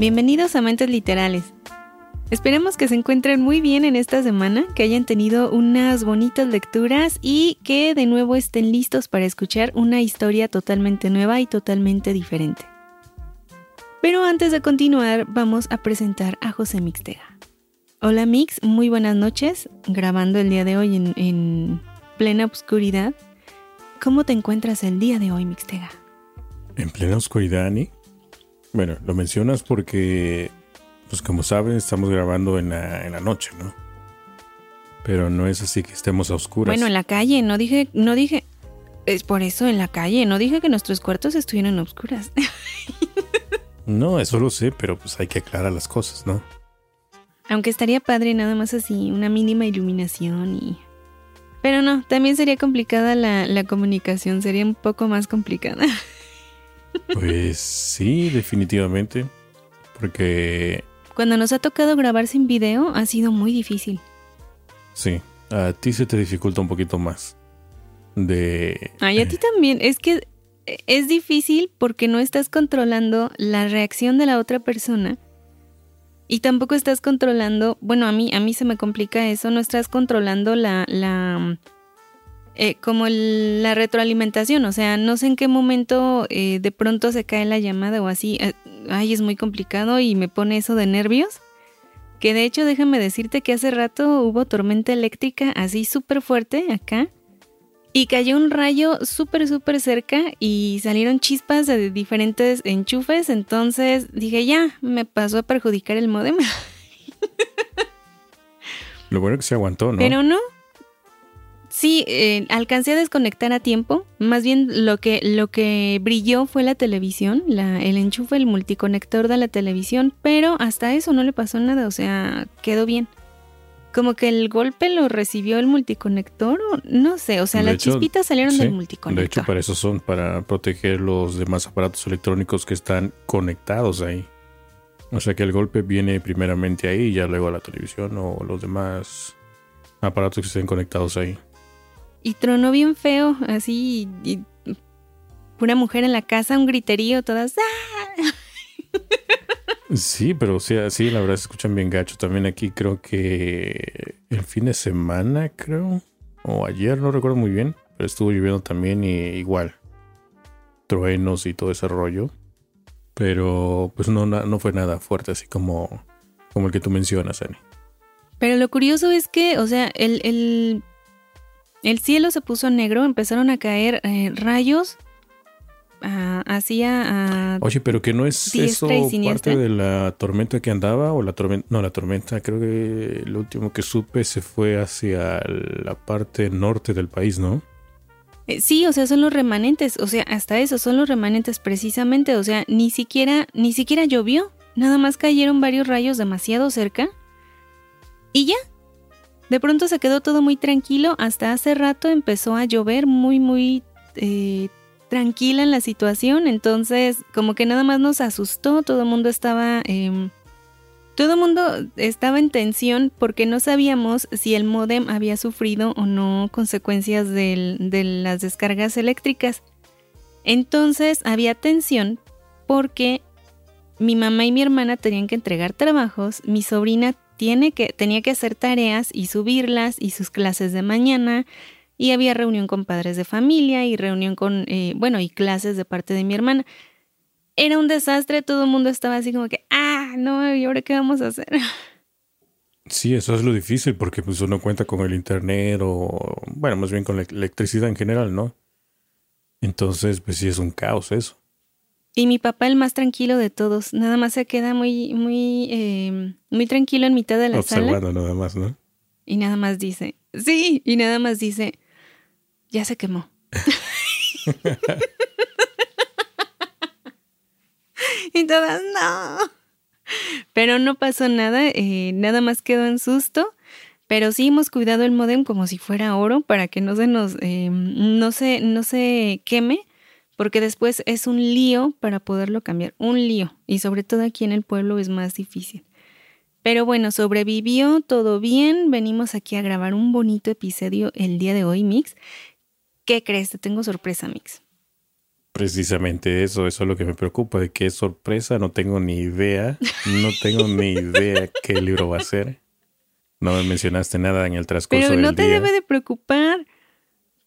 Bienvenidos a Mentes Literales. Esperemos que se encuentren muy bien en esta semana, que hayan tenido unas bonitas lecturas y que de nuevo estén listos para escuchar una historia totalmente nueva y totalmente diferente. Pero antes de continuar, vamos a presentar a José Mixtega. Hola Mix, muy buenas noches, grabando el día de hoy en, en plena oscuridad. ¿Cómo te encuentras el día de hoy, Mixtega? En plena oscuridad, Ani. Bueno, lo mencionas porque, pues como saben, estamos grabando en la, noche, ¿no? Pero no es así que estemos a oscuras. Bueno, en la calle, no dije, no dije, es por eso en la calle, no dije que nuestros cuartos estuvieran a oscuras. no, eso lo sé, pero pues hay que aclarar las cosas, ¿no? Aunque estaría padre nada más así, una mínima iluminación y... Pero no, también sería complicada la, la comunicación, sería un poco más complicada. Pues sí, definitivamente. Porque... Cuando nos ha tocado grabar sin video ha sido muy difícil. Sí, a ti se te dificulta un poquito más. De... Ay, a ti también. Es que es difícil porque no estás controlando la reacción de la otra persona. Y tampoco estás controlando, bueno, a mí, a mí se me complica eso, no estás controlando la, la eh, como la retroalimentación, o sea, no sé en qué momento eh, de pronto se cae la llamada o así, eh, ay, es muy complicado y me pone eso de nervios. Que de hecho, déjame decirte que hace rato hubo tormenta eléctrica así súper fuerte acá. Y cayó un rayo súper, súper cerca y salieron chispas de diferentes enchufes. Entonces dije, ya, me pasó a perjudicar el modem. Lo bueno que se aguantó, ¿no? Pero no, Sí, eh, alcancé a desconectar a tiempo. Más bien lo que, lo que brilló fue la televisión, la, el enchufe, el multiconector de la televisión, pero hasta eso no le pasó nada, o sea, quedó bien. Como que el golpe lo recibió el multiconector o no sé, o sea, las chispitas salieron del multiconector. De hecho, para eso son, para proteger los demás aparatos electrónicos que están conectados ahí. O sea que el golpe viene primeramente ahí y ya luego a la televisión o los demás aparatos que estén conectados ahí. Y tronó bien feo, así, y, una mujer en la casa, un griterío, todas. ¡ah! Sí, pero sí, sí, la verdad se escuchan bien gacho. También aquí creo que el fin de semana, creo, o ayer, no recuerdo muy bien, pero estuvo lloviendo también y igual. Truenos y todo ese rollo. Pero pues no, no fue nada fuerte, así como, como el que tú mencionas, Ani. Pero lo curioso es que, o sea, el, el el cielo se puso negro, empezaron a caer eh, rayos hacia... Oye, pero que no es eso parte de la tormenta que andaba o la tormenta... No, la tormenta creo que lo último que supe se fue hacia la parte norte del país, ¿no? Eh, sí, o sea, son los remanentes, o sea, hasta eso son los remanentes precisamente, o sea, ni siquiera, ni siquiera llovió, nada más cayeron varios rayos demasiado cerca y ya, de pronto se quedó todo muy tranquilo, hasta hace rato empezó a llover muy, muy eh, tranquila en la situación, entonces como que nada más nos asustó, todo el mundo estaba... Em, todo el mundo estaba en tensión porque no sabíamos si el modem había sufrido o no consecuencias de las descargas eléctricas. Entonces había tensión porque mi mamá y mi hermana tenían que entregar trabajos, mi sobrina que, tenía que hacer tareas y subirlas y sus clases de mañana. Y había reunión con padres de familia y reunión con, eh, bueno, y clases de parte de mi hermana. Era un desastre, todo el mundo estaba así como que, ah, no, ¿y ahora qué vamos a hacer? Sí, eso es lo difícil porque pues uno cuenta con el internet o, bueno, más bien con la electricidad en general, ¿no? Entonces, pues sí es un caos eso. Y mi papá, el más tranquilo de todos, nada más se queda muy, muy, eh, muy tranquilo en mitad de la sala. Observando nada más, ¿no? Y nada más dice, sí, y nada más dice, ya se quemó. y todas, no. Pero no pasó nada, eh, nada más quedó en susto. Pero sí hemos cuidado el modem como si fuera oro para que no se nos, eh, no, se, no se queme, porque después es un lío para poderlo cambiar, un lío. Y sobre todo aquí en el pueblo es más difícil. Pero bueno, sobrevivió todo bien. Venimos aquí a grabar un bonito episodio el día de hoy, Mix. ¿Qué crees? Te tengo sorpresa, Mix. Precisamente eso, eso es lo que me preocupa, de qué sorpresa, no tengo ni idea, no tengo ni idea qué libro va a ser. No me mencionaste nada en el transcurso Pero no te debe de preocupar,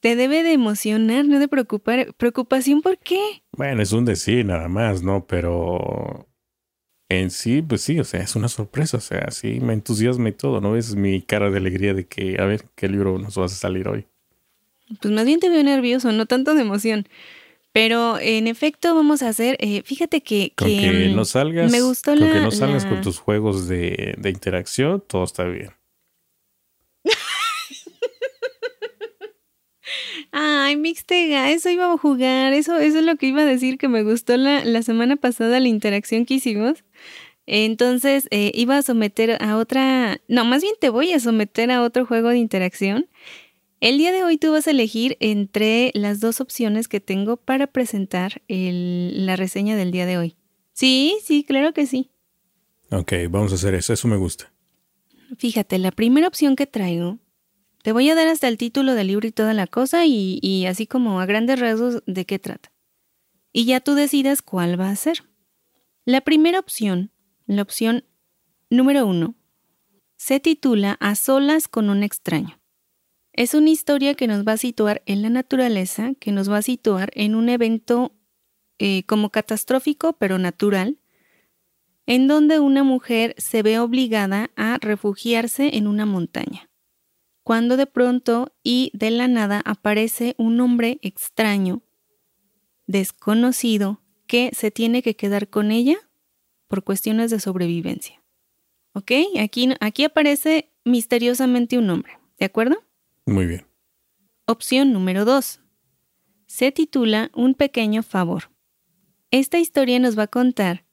te debe de emocionar, no de preocupar. ¿Preocupación por qué? Bueno, es un decir nada más, ¿no? Pero en sí, pues sí, o sea, es una sorpresa, o sea, sí, me entusiasma y todo, ¿no? Es mi cara de alegría de que, a ver, ¿qué libro nos vas a salir hoy? Pues más bien te veo nervioso, no tanto de emoción. Pero en efecto vamos a hacer, eh, fíjate que, con que, no salgas, me gustó con la, que no salgas la- con tus juegos de, de interacción, todo está bien. Ay, Mixtega, eso iba a jugar, eso, eso es lo que iba a decir, que me gustó la, la semana pasada la interacción que hicimos. Entonces, eh, iba a someter a otra, no, más bien te voy a someter a otro juego de interacción. El día de hoy tú vas a elegir entre las dos opciones que tengo para presentar el- la reseña del día de hoy. Sí, sí, claro que sí. Ok, vamos a hacer eso, eso me gusta. Fíjate, la primera opción que traigo, te voy a dar hasta el título del libro y toda la cosa y, así como a grandes rasgos de qué trata. Y ya tú decidas cuál va a ser. La primera opción, la opción número uno, se titula A solas con un extraño. Es una historia que nos va a situar en la naturaleza, que nos va a situar en un evento eh, como catastrófico pero natural, en donde una mujer se ve obligada a refugiarse en una montaña, cuando de pronto y de la nada aparece un hombre extraño, desconocido, que se tiene que quedar con ella por cuestiones de sobrevivencia. ¿Ok? Aquí, aquí aparece misteriosamente un hombre, ¿de acuerdo? Muy bien. Opción número 2. Se titula Un pequeño favor. Esta historia nos va a contar,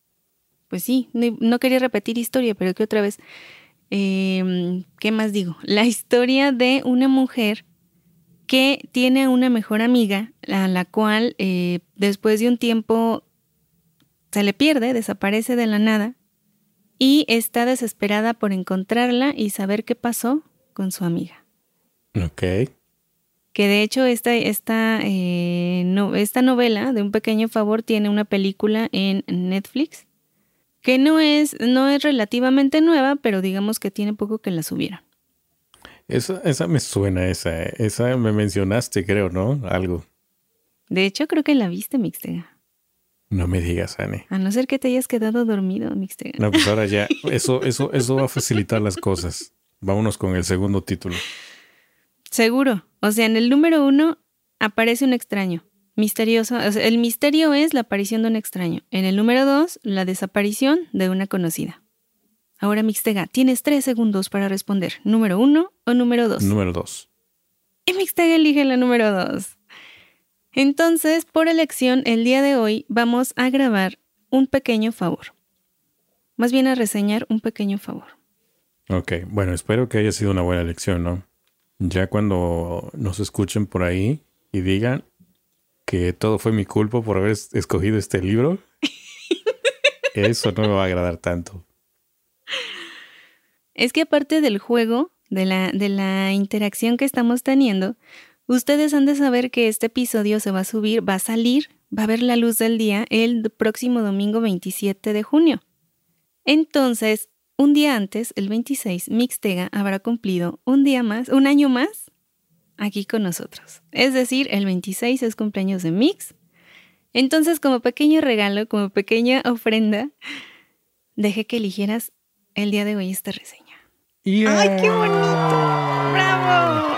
pues sí, no, no quería repetir historia, pero que otra vez, eh, ¿qué más digo? La historia de una mujer que tiene a una mejor amiga, a la cual eh, después de un tiempo se le pierde, desaparece de la nada, y está desesperada por encontrarla y saber qué pasó con su amiga. Ok. Que de hecho esta, esta, eh, no, esta novela de Un pequeño favor tiene una película en Netflix que no es, no es relativamente nueva, pero digamos que tiene poco que la subieron. Esa, esa me suena, esa. Esa me mencionaste, creo, ¿no? Algo. De hecho, creo que la viste, Mixtega. No me digas, Annie. A no ser que te hayas quedado dormido, Mixtega. No, pues ahora ya, eso, eso, eso va a facilitar las cosas. Vámonos con el segundo título. Seguro. O sea, en el número uno aparece un extraño. Misterioso. O sea, el misterio es la aparición de un extraño. En el número dos, la desaparición de una conocida. Ahora, Mixtega, tienes tres segundos para responder. ¿Número uno o número dos? Número dos. Y Mixtega elige la número dos. Entonces, por elección, el día de hoy vamos a grabar un pequeño favor. Más bien a reseñar un pequeño favor. Ok, bueno, espero que haya sido una buena elección, ¿no? Ya cuando nos escuchen por ahí y digan que todo fue mi culpa por haber es- escogido este libro, eso no me va a agradar tanto. Es que aparte del juego, de la, de la interacción que estamos teniendo, ustedes han de saber que este episodio se va a subir, va a salir, va a ver la luz del día el próximo domingo 27 de junio. Entonces, un día antes, el 26, Mixtega habrá cumplido un día más, un año más, aquí con nosotros. Es decir, el 26 es cumpleaños de Mix. Entonces, como pequeño regalo, como pequeña ofrenda, dejé que eligieras el día de hoy esta reseña. ¡Ay, qué bonito! ¡Bravo!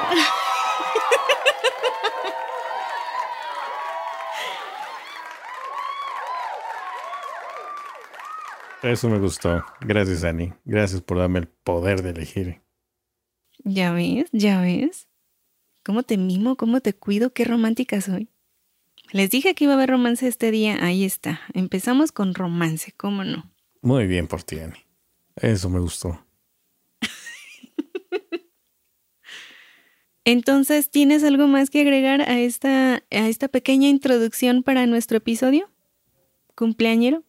Eso me gustó. Gracias, Annie. Gracias por darme el poder de elegir. ¿Ya ves? ¿Ya ves? ¿Cómo te mimo? ¿Cómo te cuido? ¡Qué romántica soy! Les dije que iba a haber romance este día. Ahí está. Empezamos con romance, ¿cómo no? Muy bien por ti, Ani. Eso me gustó. Entonces, ¿tienes algo más que agregar a esta, a esta pequeña introducción para nuestro episodio? ¿Cumpleañero?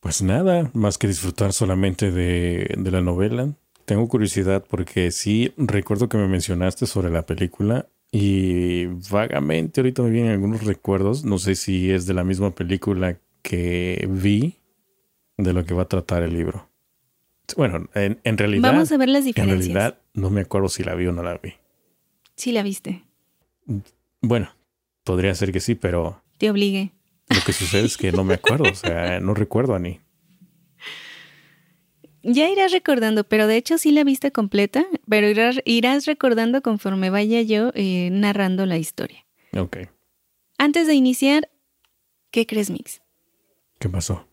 Pues nada, más que disfrutar solamente de, de la novela. Tengo curiosidad porque sí recuerdo que me mencionaste sobre la película y vagamente ahorita me vienen algunos recuerdos. No sé si es de la misma película que vi de lo que va a tratar el libro. Bueno, en, en realidad. Vamos a ver las diferencias. En realidad no me acuerdo si la vi o no la vi. Sí la viste. Bueno, podría ser que sí, pero. Te obligue. Lo que sucede es que no me acuerdo, o sea, no recuerdo a ni. Ya irás recordando, pero de hecho sí la viste completa, pero irás, recordando conforme vaya yo eh, narrando la historia. Ok. Antes de iniciar, ¿qué crees, Mix? ¿Qué pasó?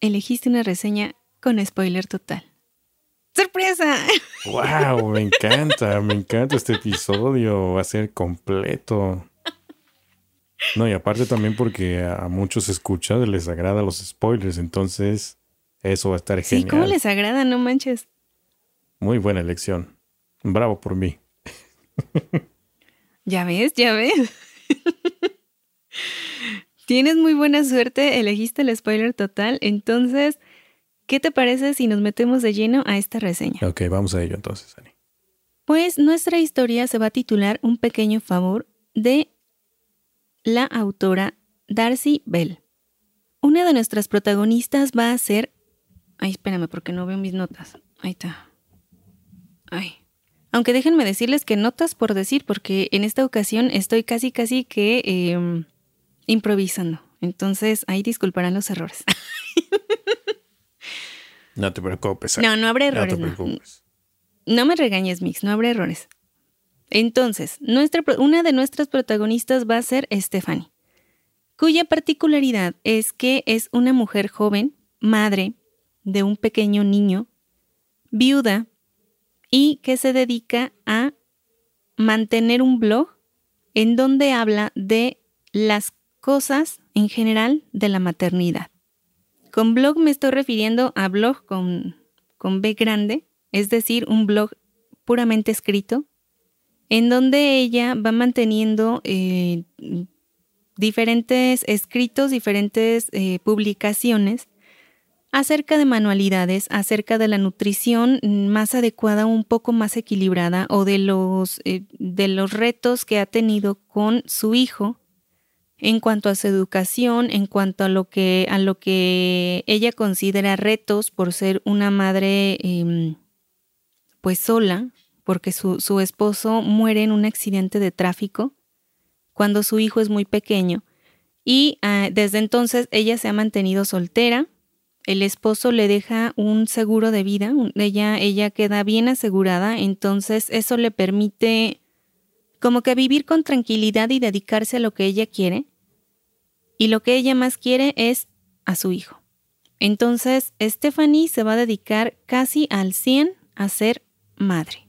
Elegiste una reseña con spoiler total. ¡Sorpresa! ¡Wow! Me encanta, me encanta este episodio. Va a ser completo. No, y aparte también porque a muchos escuchas les agrada los spoilers, entonces eso va a estar genial. Sí, ¿cómo les agrada? No manches. Muy buena elección. Bravo por mí. Ya ves, ya ves. Tienes muy buena suerte, elegiste el spoiler total, entonces, ¿qué te parece si nos metemos de lleno a esta reseña? Ok, vamos a ello entonces, Ani. Pues nuestra historia se va a titular Un pequeño favor de la autora Darcy Bell. Una de nuestras protagonistas va a ser... Ay, espérame porque no veo mis notas. Ahí está. Ay. Aunque déjenme decirles que notas por decir, porque en esta ocasión estoy casi, casi que em, improvisando. Entonces, ahí disculparán los errores. no te preocupes. No, no habrá errores. No te preocupes. No, no me regañes, Mix, no habrá errores. Entonces, nuestra, una de nuestras protagonistas va a ser Stephanie, cuya particularidad es que es una mujer joven, madre de un pequeño niño, viuda y que se dedica a mantener un blog en donde habla de las cosas en general de la maternidad. Con blog me estoy refiriendo a blog con, con B grande, es decir, un blog puramente escrito en donde ella va manteniendo eh, diferentes escritos, diferentes eh, publicaciones acerca de manualidades, acerca de la nutrición más adecuada, un poco más equilibrada, o de los, eh, de los retos que ha tenido con su hijo en cuanto a su educación, en cuanto a lo que, a lo que ella considera retos por ser una madre em, pues sola, porque su, esposo muere en un accidente de tráfico cuando su hijo es muy pequeño y ah, desde entonces ella se ha mantenido soltera. El esposo le deja un seguro de vida, ella, ella queda bien asegurada, entonces eso le permite como que vivir con tranquilidad y dedicarse a lo que ella quiere. Y lo que ella más quiere es a su hijo. Entonces, Stephanie se va a dedicar casi al 100 a ser madre.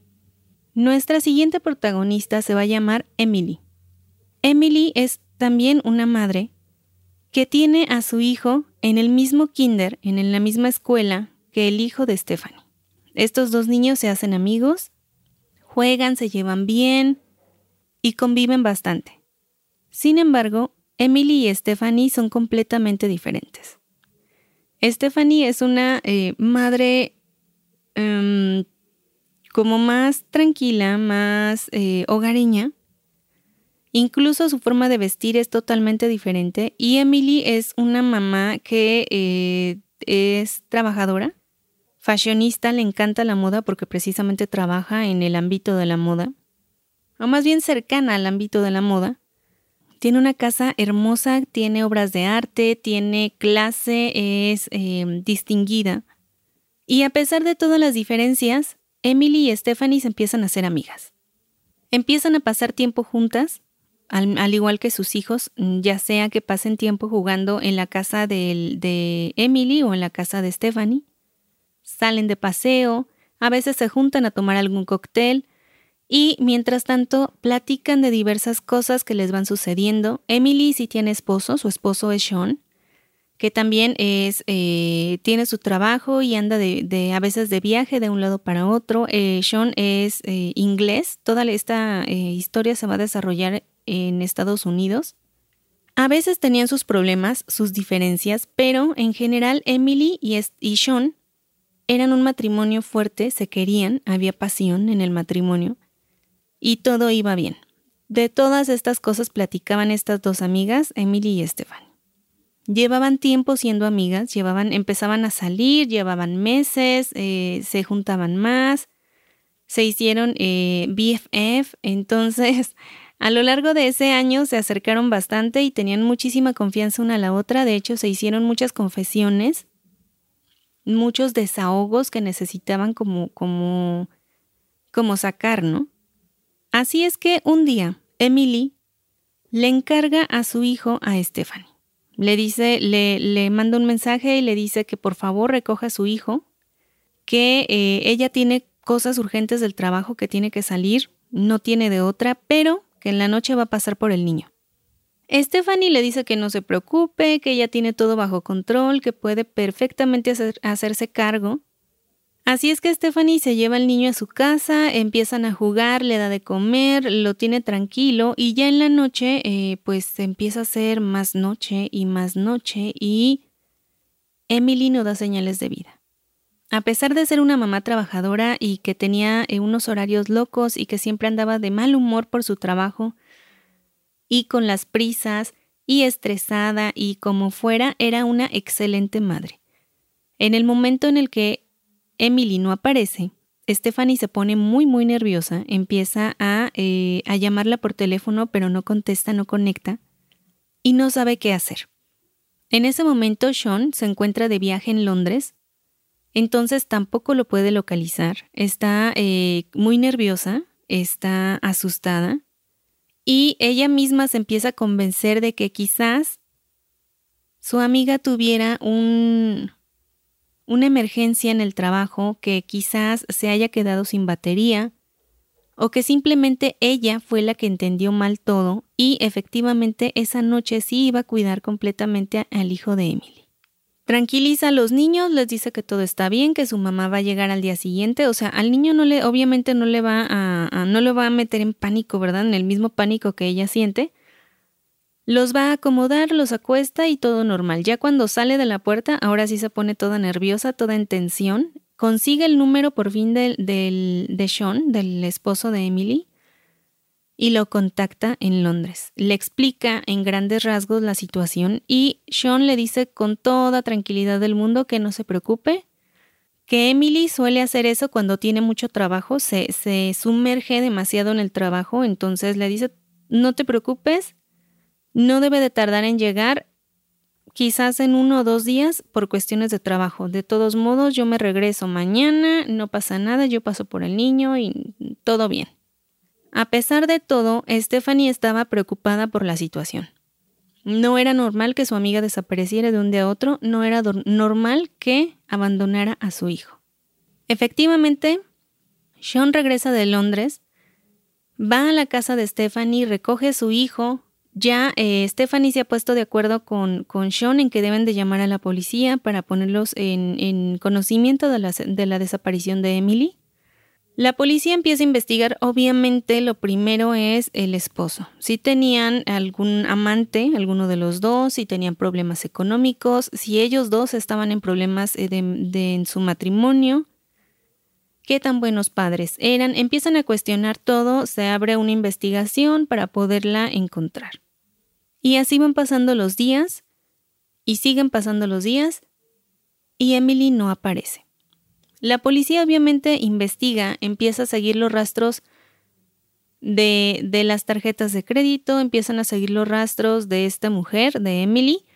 Nuestra siguiente protagonista se va a llamar Emily. Emily es también una madre que tiene a su hijo en el mismo kinder, en la misma escuela que el hijo de Stephanie. Estos dos niños se hacen amigos, juegan, se llevan bien y conviven bastante. Sin embargo, Emily y Stephanie son completamente diferentes. Stephanie es una eh, madre em, como más tranquila, más eh, hogareña. Incluso su forma de vestir es totalmente diferente. Y Emily es una mamá que eh, es trabajadora, fashionista, le encanta la moda porque precisamente trabaja en el ámbito de la moda, o más bien cercana al ámbito de la moda. Tiene una casa hermosa, tiene obras de arte, tiene clase, es eh, distinguida. Y a pesar de todas las diferencias, Emily y Stephanie se empiezan a ser amigas. Empiezan a pasar tiempo juntas, al, igual que sus hijos, ya sea que pasen tiempo jugando en la casa de, de Emily o en la casa de Stephanie. Salen de paseo, a veces se juntan a tomar algún cóctel Y mientras tanto, platican de diversas cosas que les van sucediendo. Emily sí tiene esposo, su esposo es Sean, que también es, eh, tiene su trabajo y anda de, a veces de viaje de un lado para otro. Eh, Sean es eh, inglés, toda esta historia se va a desarrollar en Estados Unidos. A veces tenían sus problemas, sus diferencias, pero en general Emily y, Sean eran un matrimonio fuerte, se querían, había pasión en el matrimonio y todo iba bien. De todas estas cosas platicaban estas dos amigas, Emily y Stephanie. Llevaban tiempo siendo amigas, llevaban, empezaban a salir, llevaban meses, eh, se juntaban más, se hicieron eh, BFF, entonces a lo largo de ese año se acercaron bastante y tenían muchísima confianza una a la otra, de hecho se hicieron muchas confesiones, muchos desahogos que necesitaban como, como, como sacar, ¿no? Así es que un día Emily le encarga a su hijo a Stephanie. Le dice, le, le manda un mensaje y le dice que por favor recoja a su hijo, que eh, ella tiene cosas urgentes del trabajo que tiene que salir, no tiene de otra, pero que en la noche va a pasar por el niño. Stephanie le dice que no se preocupe, que ella tiene todo bajo control, que puede perfectamente hacerse cargo Así es que Stephanie se lleva al niño a su casa, empiezan a jugar, le da de comer, lo tiene tranquilo y ya en la noche eh, pues empieza a ser más noche y más noche y Emily no da señales de vida. A pesar de ser una mamá trabajadora y que tenía eh, unos horarios locos y que siempre andaba de mal humor por su trabajo y con las prisas y estresada y como fuera, era una excelente madre. En el momento en el que Emily no aparece, Stephanie se pone muy muy nerviosa, empieza a, eh, a llamarla por teléfono pero no contesta, no conecta y no sabe qué hacer. En ese momento Sean se encuentra de viaje en Londres, entonces tampoco lo puede localizar, está eh, muy nerviosa, está asustada y ella misma se empieza a convencer de que quizás su amiga tuviera un, una emergencia en el trabajo que quizás se haya quedado sin batería o que simplemente ella fue la que entendió mal todo y efectivamente esa noche sí iba a cuidar completamente al hijo de Emily. Tranquiliza a los niños, les dice que todo está bien, que su mamá va a llegar al día siguiente, o sea, al niño no le, obviamente no le va a, no lo va a meter en pánico, ¿verdad? En el mismo pánico que ella siente, los va a acomodar, los acuesta y todo normal. Ya cuando sale de la puerta, ahora sí se pone toda nerviosa, toda en tensión. Consigue el número por fin del, del, de Sean, del esposo de Emily, y lo contacta en Londres. Le explica en grandes rasgos la situación y Sean le dice con toda tranquilidad del mundo que no se preocupe, que Emily suele hacer eso cuando tiene mucho trabajo, se, se sumerge demasiado en el trabajo, entonces le dice, no te preocupes, no debe de tardar en llegar, quizás en uno o dos días por cuestiones de trabajo. De todos modos, yo me regreso mañana, no pasa nada, yo paso por el niño y todo bien. A pesar de todo, Stephanie estaba preocupada por la situación. No era normal que su amiga desapareciera de un día a otro, no era normal que abandonara a su hijo. Efectivamente, Sean regresa de Londres, va a la casa de Stephanie, recoge a su hijo, ya eh, Stephanie se ha puesto de acuerdo con, con, Sean en que deben de llamar a la policía para ponerlos en, conocimiento de la, de la, desaparición de Emily. La policía empieza a investigar, obviamente lo primero es el esposo. Si tenían algún amante, alguno de los dos, si tenían problemas económicos, si ellos dos estaban en problemas eh, en su matrimonio, qué tan buenos padres eran, empiezan a cuestionar todo, se abre una investigación para poderla encontrar. Y así van pasando los días y siguen pasando los días y Emily no aparece. La policía obviamente investiga, empieza a seguir los rastros de, de, las tarjetas de crédito, empiezan a seguir los rastros de esta mujer, de Emily,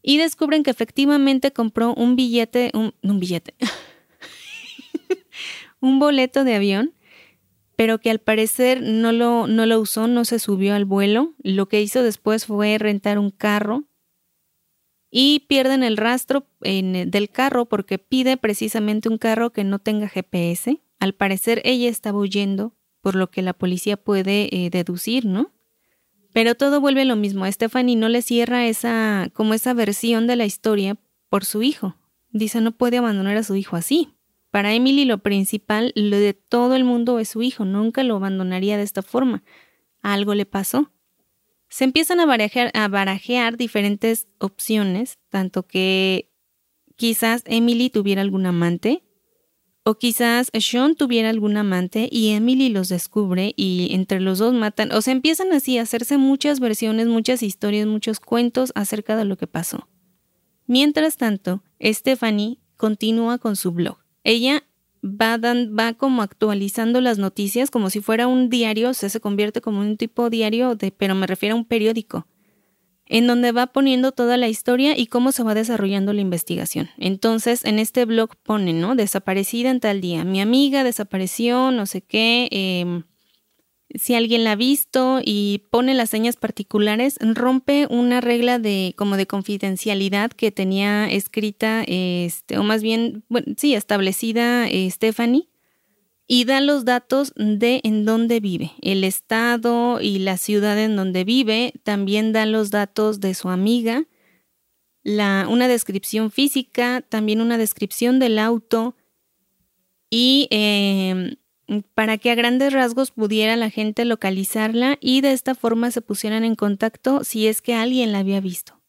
y descubren que efectivamente compró un billete, un, billete, un boleto de avión pero que al parecer no lo, no lo usó, no se subió al vuelo. Lo que hizo después fue rentar un carro y pierden el rastro del carro porque pide precisamente un carro que no tenga GPS. Al parecer ella estaba huyendo por lo que la policía puede eh, deducir, ¿no? Pero todo vuelve lo mismo. Stephanie no le cierra esa, como esa versión de la historia por su hijo. Dice, no puede abandonar a su hijo así. Para Emily lo principal, lo de todo el mundo es su hijo. Nunca lo abandonaría de esta forma. Algo le pasó. Se empiezan a barajear, diferentes opciones, tanto que quizás Emily tuviera algún amante, o quizás Sean tuviera algún amante y Emily los descubre y entre los dos matan. O sea, empiezan así a hacerse muchas versiones, muchas historias, muchos cuentos acerca de lo que pasó. Mientras tanto, Stephanie continúa con su blog. Ella va, va como actualizando las noticias como si fuera un diario, o sea, se convierte como un tipo diario, de, pero me refiero a un periódico en donde va poniendo toda la historia y cómo se va desarrollando la investigación. Entonces, en este blog pone, ¿no? Desaparecida en tal día. Mi amiga desapareció, no sé qué. Em, si alguien la ha visto y pone las señas particulares, rompe una regla de como de confidencialidad que tenía escrita, este, o más bien, bueno, sí, establecida eh, Stephanie y da los datos de en dónde vive, el estado y la ciudad en donde vive, también da los datos de su amiga, la, una descripción física, también una descripción del auto y em, para que a grandes rasgos pudiera la gente localizarla y de esta forma se pusieran en contacto si es que alguien la había visto.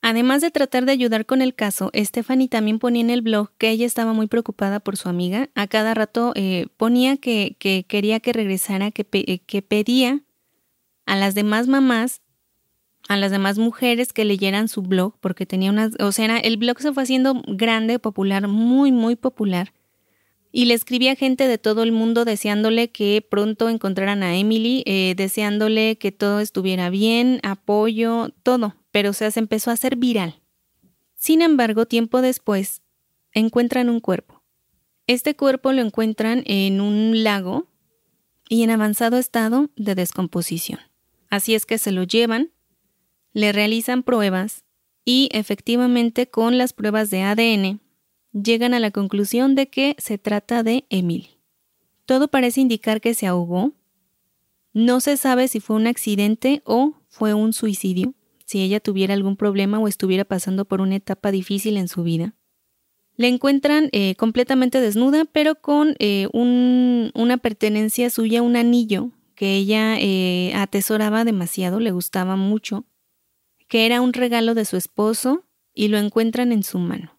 Además de tratar de ayudar con el caso, Stephanie también ponía en el blog que ella estaba muy preocupada por su amiga. A cada rato eh, ponía que, quería que regresara, que, eh, que pedía a las demás mamás, a las demás mujeres que leyeran su blog, porque tenía unas, o sea, el blog se fue haciendo grande, popular, muy, muy popular. Y le escribía gente de todo el mundo deseándole que pronto encontraran a Emily, eh, deseándole que todo estuviera bien, apoyo, todo pero se empezó a hacer viral. Sin embargo, tiempo después, encuentran un cuerpo. Este cuerpo lo encuentran en un lago y en avanzado estado de descomposición. Así es que se lo llevan, le realizan pruebas y efectivamente con las pruebas de ADN llegan a la conclusión de que se trata de Emily. Todo parece indicar que se ahogó. No se sabe si fue un accidente o fue un suicidio si ella tuviera algún problema o estuviera pasando por una etapa difícil en su vida. La encuentran eh, completamente desnuda, pero con eh, una pertenencia suya, un anillo que ella eh, atesoraba demasiado, le gustaba mucho, que era un regalo de su esposo y lo encuentran en su mano.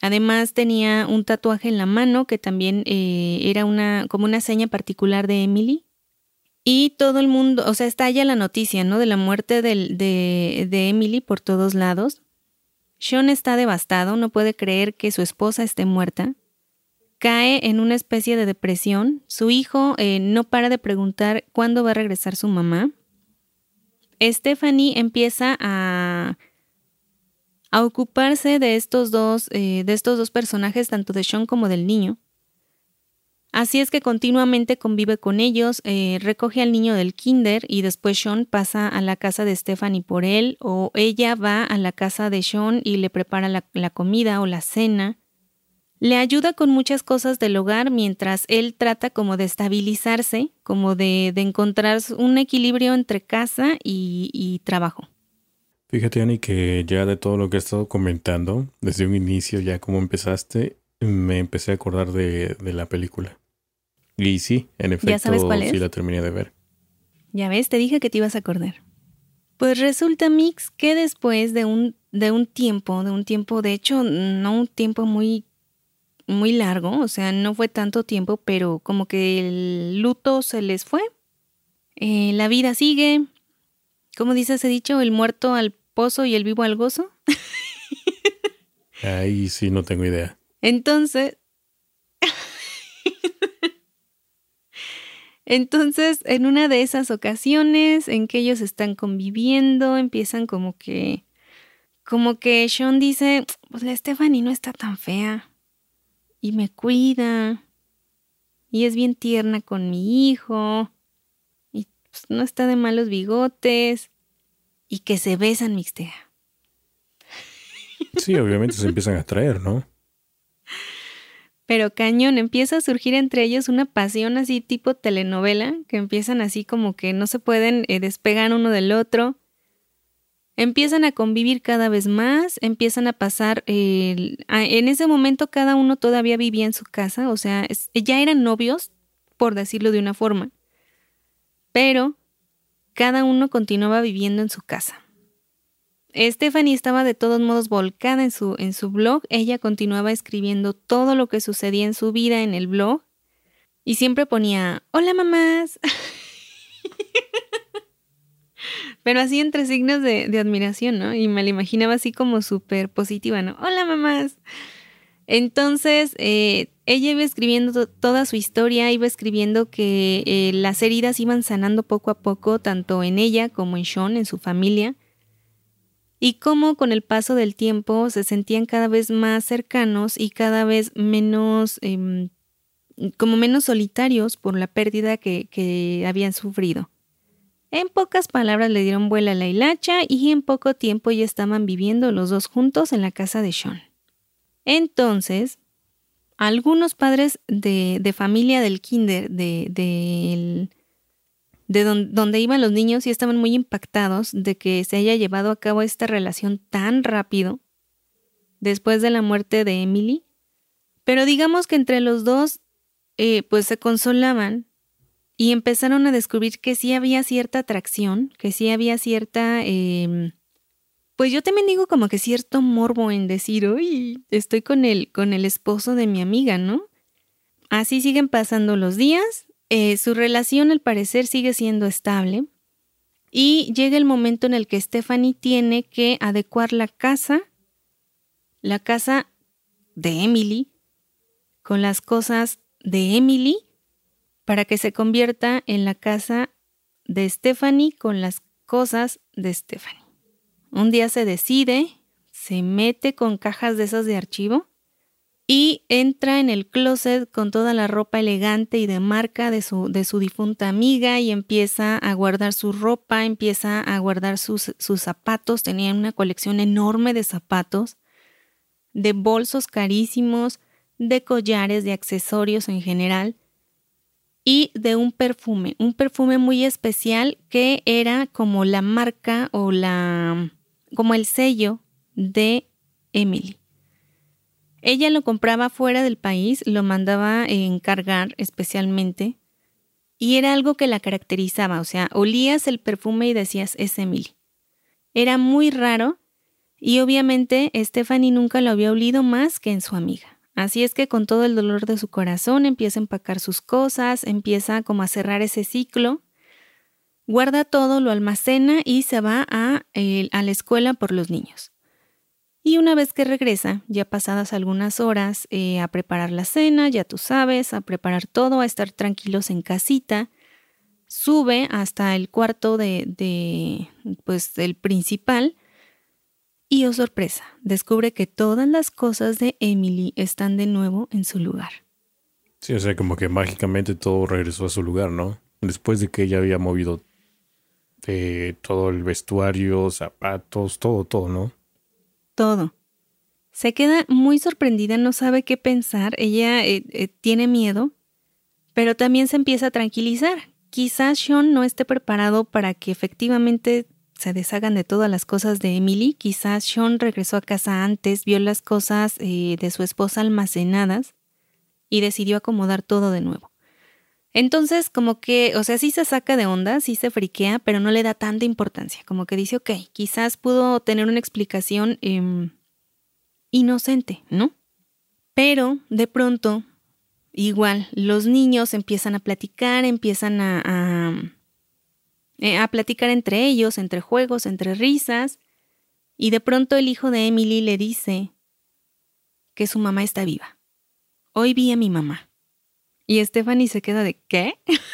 Además tenía un tatuaje en la mano que también era una, como una seña particular de Emily y todo el mundo, o sea, estalla la noticia, ¿no? De la muerte de, de Emily por todos lados. Sean está devastado, no puede creer que su esposa esté muerta. Cae en una especie de depresión. Su hijo eh, no para de preguntar cuándo va a regresar su mamá. Stephanie empieza a, a ocuparse de estos dos, eh, de estos dos personajes, tanto de Sean como del niño. Así es que continuamente convive con ellos, eh, recoge al niño del kinder y después Sean pasa a la casa de Stephanie por él o ella va a la casa de Sean y le prepara la, comida o la cena. Le ayuda con muchas cosas del hogar mientras él trata como de estabilizarse, como de, encontrar un equilibrio entre casa y, trabajo. Fíjate, Ani, que ya de todo lo que he estado comentando, desde un inicio, ya como empezaste, me empecé a acordar de la película. Y sí, en efecto, sí la terminé de ver. Ya ves, te dije que te ibas a acordar. Pues resulta, Mix, que después de un, de un tiempo, de un tiempo, de hecho, no un tiempo muy, muy largo, o sea, no fue tanto tiempo, pero como que el luto se les fue. Eh, la vida sigue. ¿Cómo dice ese dicho? El muerto al pozo y el vivo al gozo. Ahí sí, no tengo idea. Entonces, Entonces, en una de esas ocasiones en que ellos están conviviendo, empiezan como que, como que Sean dice, pues la Stephanie no está tan fea y me cuida y es bien tierna con mi hijo pues, no está de malos bigotes y que se besan mixtea. Sí, obviamente se empiezan a traer, ¿no? Pero cañón, empieza a surgir entre ellos una pasión así tipo telenovela, que empiezan así como que no se pueden eh, despegar uno del otro. Empiezan a convivir cada vez más, empiezan a pasar, en ese momento cada uno todavía vivía en su casa, o sea, ya eran novios, por decirlo de una forma, pero cada uno continuaba viviendo en su casa. Stephanie estaba de todos modos volcada en su, en su blog, ella continuaba escribiendo todo lo que sucedía en su vida en el blog y siempre ponía, hola mamás. Pero así entre signos de, admiración, ¿no? Y me la imaginaba así como súper positiva, ¿no? Hola mamás. Entonces, eh, ella iba escribiendo toda su historia, iba escribiendo que eh, las heridas iban sanando poco a poco, tanto en ella como en Sean, en su familia y cómo con el paso del tiempo se sentían cada vez más cercanos y cada vez menos, em, como menos solitarios por la pérdida que, que, habían sufrido. En pocas palabras le dieron vuela a la hilacha y en poco tiempo ya estaban viviendo los dos juntos en la casa de Sean. Entonces, algunos padres de, de familia del kinder, de, de de donde iban los niños y estaban muy impactados de que se haya llevado a cabo esta relación tan rápido después de la muerte de Emily. Pero digamos que entre los dos, eh, pues se consolaban y empezaron a descubrir que sí había cierta atracción, que sí había cierta... Em, pues yo también digo como que cierto morbo en decir, uy, estoy con el, con el esposo de mi amiga, ¿no? Así siguen pasando los días eh, su relación al parecer sigue siendo estable y llega el momento en el que Stephanie tiene que adecuar la casa, la casa de Emily, con las cosas de Emily para que se convierta en la casa de Stephanie con las cosas de Stephanie. Un día se decide, se mete con cajas de esas de archivo y entra en el closet con toda la ropa elegante y de marca de su, de su difunta amiga y empieza a guardar su ropa, empieza a guardar sus, sus zapatos, tenía una colección enorme de zapatos, de bolsos carísimos, de collares, de accesorios en general y de un perfume, un perfume muy especial que era como la marca o la como el sello de Emily. Ella lo compraba fuera del país, lo mandaba encargar especialmente y era algo que la caracterizaba, o sea, olías el perfume y decías es Emily. Era muy raro y obviamente Stephanie nunca lo había olido más que en su amiga. Así es que con todo el dolor de su corazón empieza a empacar sus cosas, empieza como a cerrar ese ciclo, guarda todo, lo almacena y se va a, la escuela por los niños. Y una vez que regresa, ya pasadas algunas horas, eh, a preparar la cena, ya tú sabes, a preparar todo, a estar tranquilos en casita, sube hasta el cuarto de, de pues, del principal y, oh sorpresa, descubre que todas las cosas de Emily están de nuevo en su lugar. Sí, o sea, como que mágicamente todo regresó a su lugar, ¿no? Después de que ella había movido eh, todo el vestuario, zapatos, todo, todo, ¿no? todo. Se queda muy sorprendida, no sabe qué pensar, ella eh, eh, tiene miedo, pero también se empieza a tranquilizar. Quizás Sean no esté preparado para que efectivamente se deshagan de todas las cosas de Emily. Quizás Sean regresó a casa antes, vio las cosas eh, de su esposa almacenadas y decidió acomodar todo de nuevo. Entonces, como que, o sea, sí se saca de onda, sí se friquea, pero no le da tanta importancia. Como que dice, ok, quizás pudo tener una explicación em, inocente, ¿no? Pero de pronto, igual, los niños empiezan a platicar, empiezan a, a, eh, a platicar entre ellos, entre juegos, entre risas, y de pronto el hijo de Emily le dice que su mamá está viva. Hoy vi a mi mamá. Y Stephanie se queda de ¿qué?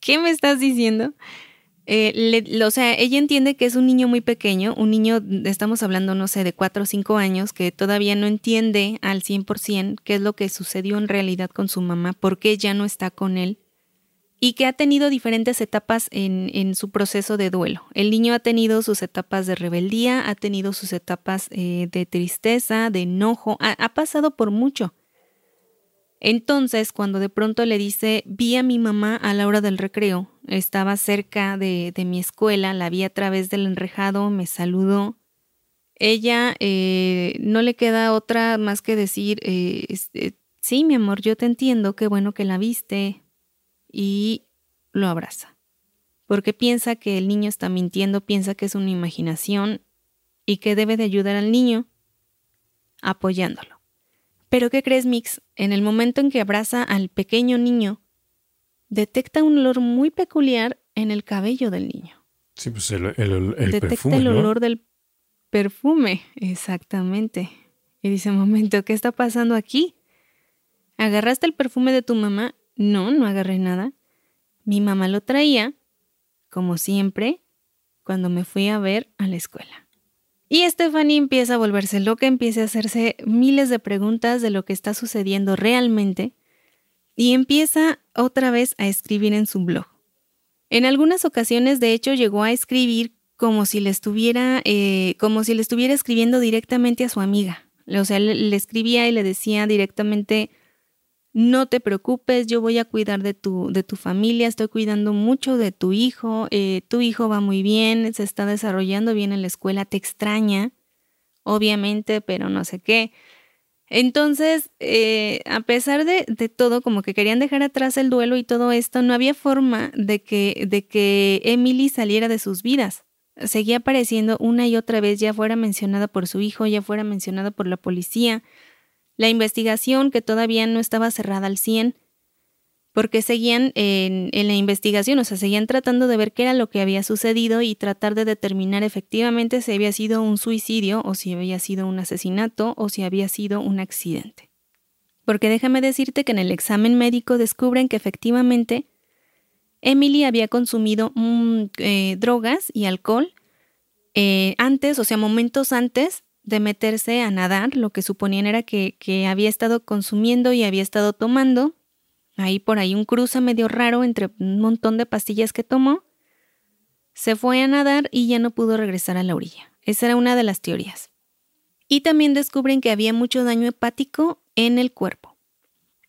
¿Qué me estás diciendo? Eh, o sea, ella entiende que es un niño muy pequeño, un niño, estamos hablando, no sé, de 4 o 5 años, que todavía no entiende al 100% qué es lo que sucedió en realidad con su mamá, por qué ya no está con él. Y que ha tenido diferentes etapas en, su proceso de duelo. El niño ha tenido sus etapas de rebeldía, ha tenido sus etapas eh, de tristeza, de enojo, ha, pasado por mucho. Entonces, cuando de pronto le dice, vi a mi mamá a la hora del recreo, estaba cerca de, mi escuela, la vi a través del enrejado, me saludó. Ella eh, no le queda otra más que decir, eh, este, sí, mi amor, yo te entiendo, qué bueno que la viste, y lo abraza. Porque piensa que el niño está mintiendo, piensa que es una imaginación y que debe de ayudar al niño apoyándolo. Pero ¿qué crees, Mix? En el momento en que abraza al pequeño niño, detecta un olor muy peculiar en el cabello del niño. Sí, pues el, el, Detecta el olor del perfume, exactamente. Y dice, momento, ¿qué está pasando aquí? ¿Agarraste el perfume de tu mamá no, no agarré nada. Mi mamá lo traía, como siempre, cuando me fui a ver a la escuela. Y Stephanie empieza a volverse loca, empieza a hacerse miles de preguntas de lo que está sucediendo realmente y empieza otra vez a escribir en su blog. En algunas ocasiones, de hecho, llegó a escribir como si le estuviera, eh, como si le estuviera escribiendo directamente a su amiga. O sea, le escribía y le decía directamente no te preocupes, yo voy a cuidar de tu, de tu familia, estoy cuidando mucho de tu hijo, eh, tu hijo va muy bien, se está desarrollando bien en la escuela, te extraña, obviamente, pero no sé qué. Entonces, eh, a pesar de, de, todo, como que querían dejar atrás el duelo y todo esto, no había forma de que, de que Emily saliera de sus vidas. Seguía apareciendo una y otra vez, ya fuera mencionada por su hijo, ya fuera mencionada por la policía, la investigación que todavía no estaba cerrada al 100, porque seguían en, la investigación, o sea, seguían tratando de ver qué era lo que había sucedido y tratar de determinar efectivamente si había sido un suicidio o si había sido un asesinato o si había sido un accidente. Porque déjame decirte que en el examen médico descubren que efectivamente Emily había consumido mm, eh, drogas y alcohol eh, antes, o sea, momentos antes de meterse a nadar, lo que suponían era que, que había estado consumiendo y había estado tomando. Ahí por ahí un cruce medio raro entre un montón de pastillas que tomó. Se fue a nadar y ya no pudo regresar a la orilla. Esa era una de las teorías. Y también descubren que había mucho daño hepático en el cuerpo.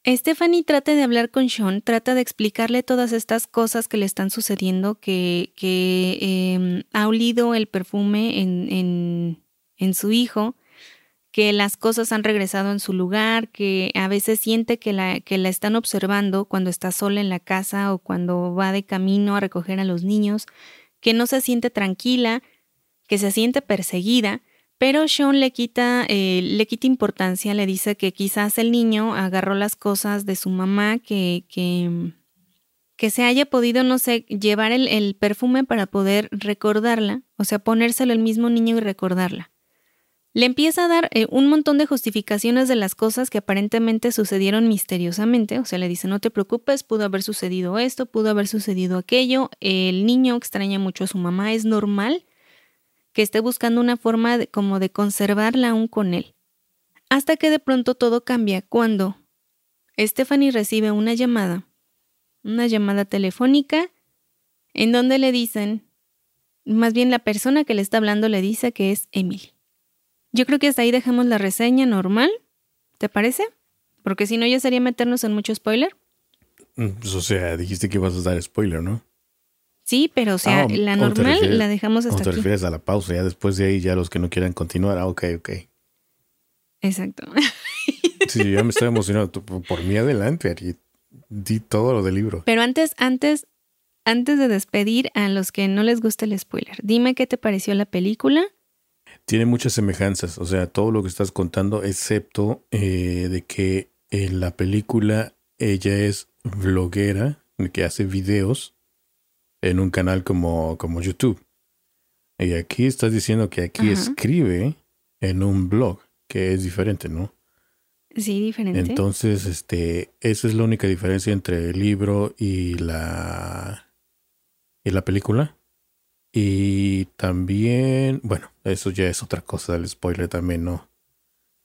Stephanie trata de hablar con Sean, trata de explicarle todas estas cosas que le están sucediendo, que, que em, ha olido el perfume en, en su hijo, que las cosas han regresado en su lugar, que a veces siente que la, que la están observando cuando está sola en la casa o cuando va de camino a recoger a los niños, que no se siente tranquila, que se siente perseguida, pero Sean le quita, eh, le quita importancia, le dice que quizás el niño agarró las cosas de su mamá, que, que, que se haya podido, no sé, llevar el, el perfume para poder recordarla, o sea, ponérselo el mismo niño y recordarla. Le empieza a dar eh, un montón de justificaciones de las cosas que aparentemente sucedieron misteriosamente. O sea, le dice, no te preocupes, pudo haber sucedido esto, pudo haber sucedido aquello. El niño extraña mucho a su mamá, es normal que esté buscando una forma como de conservarla aún con él. Hasta que de pronto todo cambia cuando Stephanie recibe una llamada, una llamada telefónica, en donde le dicen, más bien la persona que le está hablando le dice que es Emily. Yo creo que hasta ahí dejamos la reseña normal. ¿Te parece? Porque si no, ya sería meternos en mucho spoiler. Mm, pues, o sea, dijiste que ibas a dar spoiler, ¿no? Sí, pero o sea, ah, la normal la dejamos hasta o te refieres a la pausa, ya después de ahí, ya los que no quieran continuar. Ah, ok, ok. Exacto. sí, ya me estoy emocionando. Por mí adelante, Ari. Di todo lo del libro. Pero antes, antes, antes de despedir a los que no les gusta el spoiler, dime qué te pareció la película tiene muchas semejanzas, o sea, todo lo que estás contando, excepto eh, de que en la película ella es bloguera, que hace videos en un canal como, como YouTube. Y aquí estás diciendo que aquí escribe en un blog, que es diferente, ¿no? Sí, diferente. Entonces, este, esa es la única diferencia entre el libro y la y la película. Y también, bueno, eso ya es otra cosa del spoiler también, ¿no?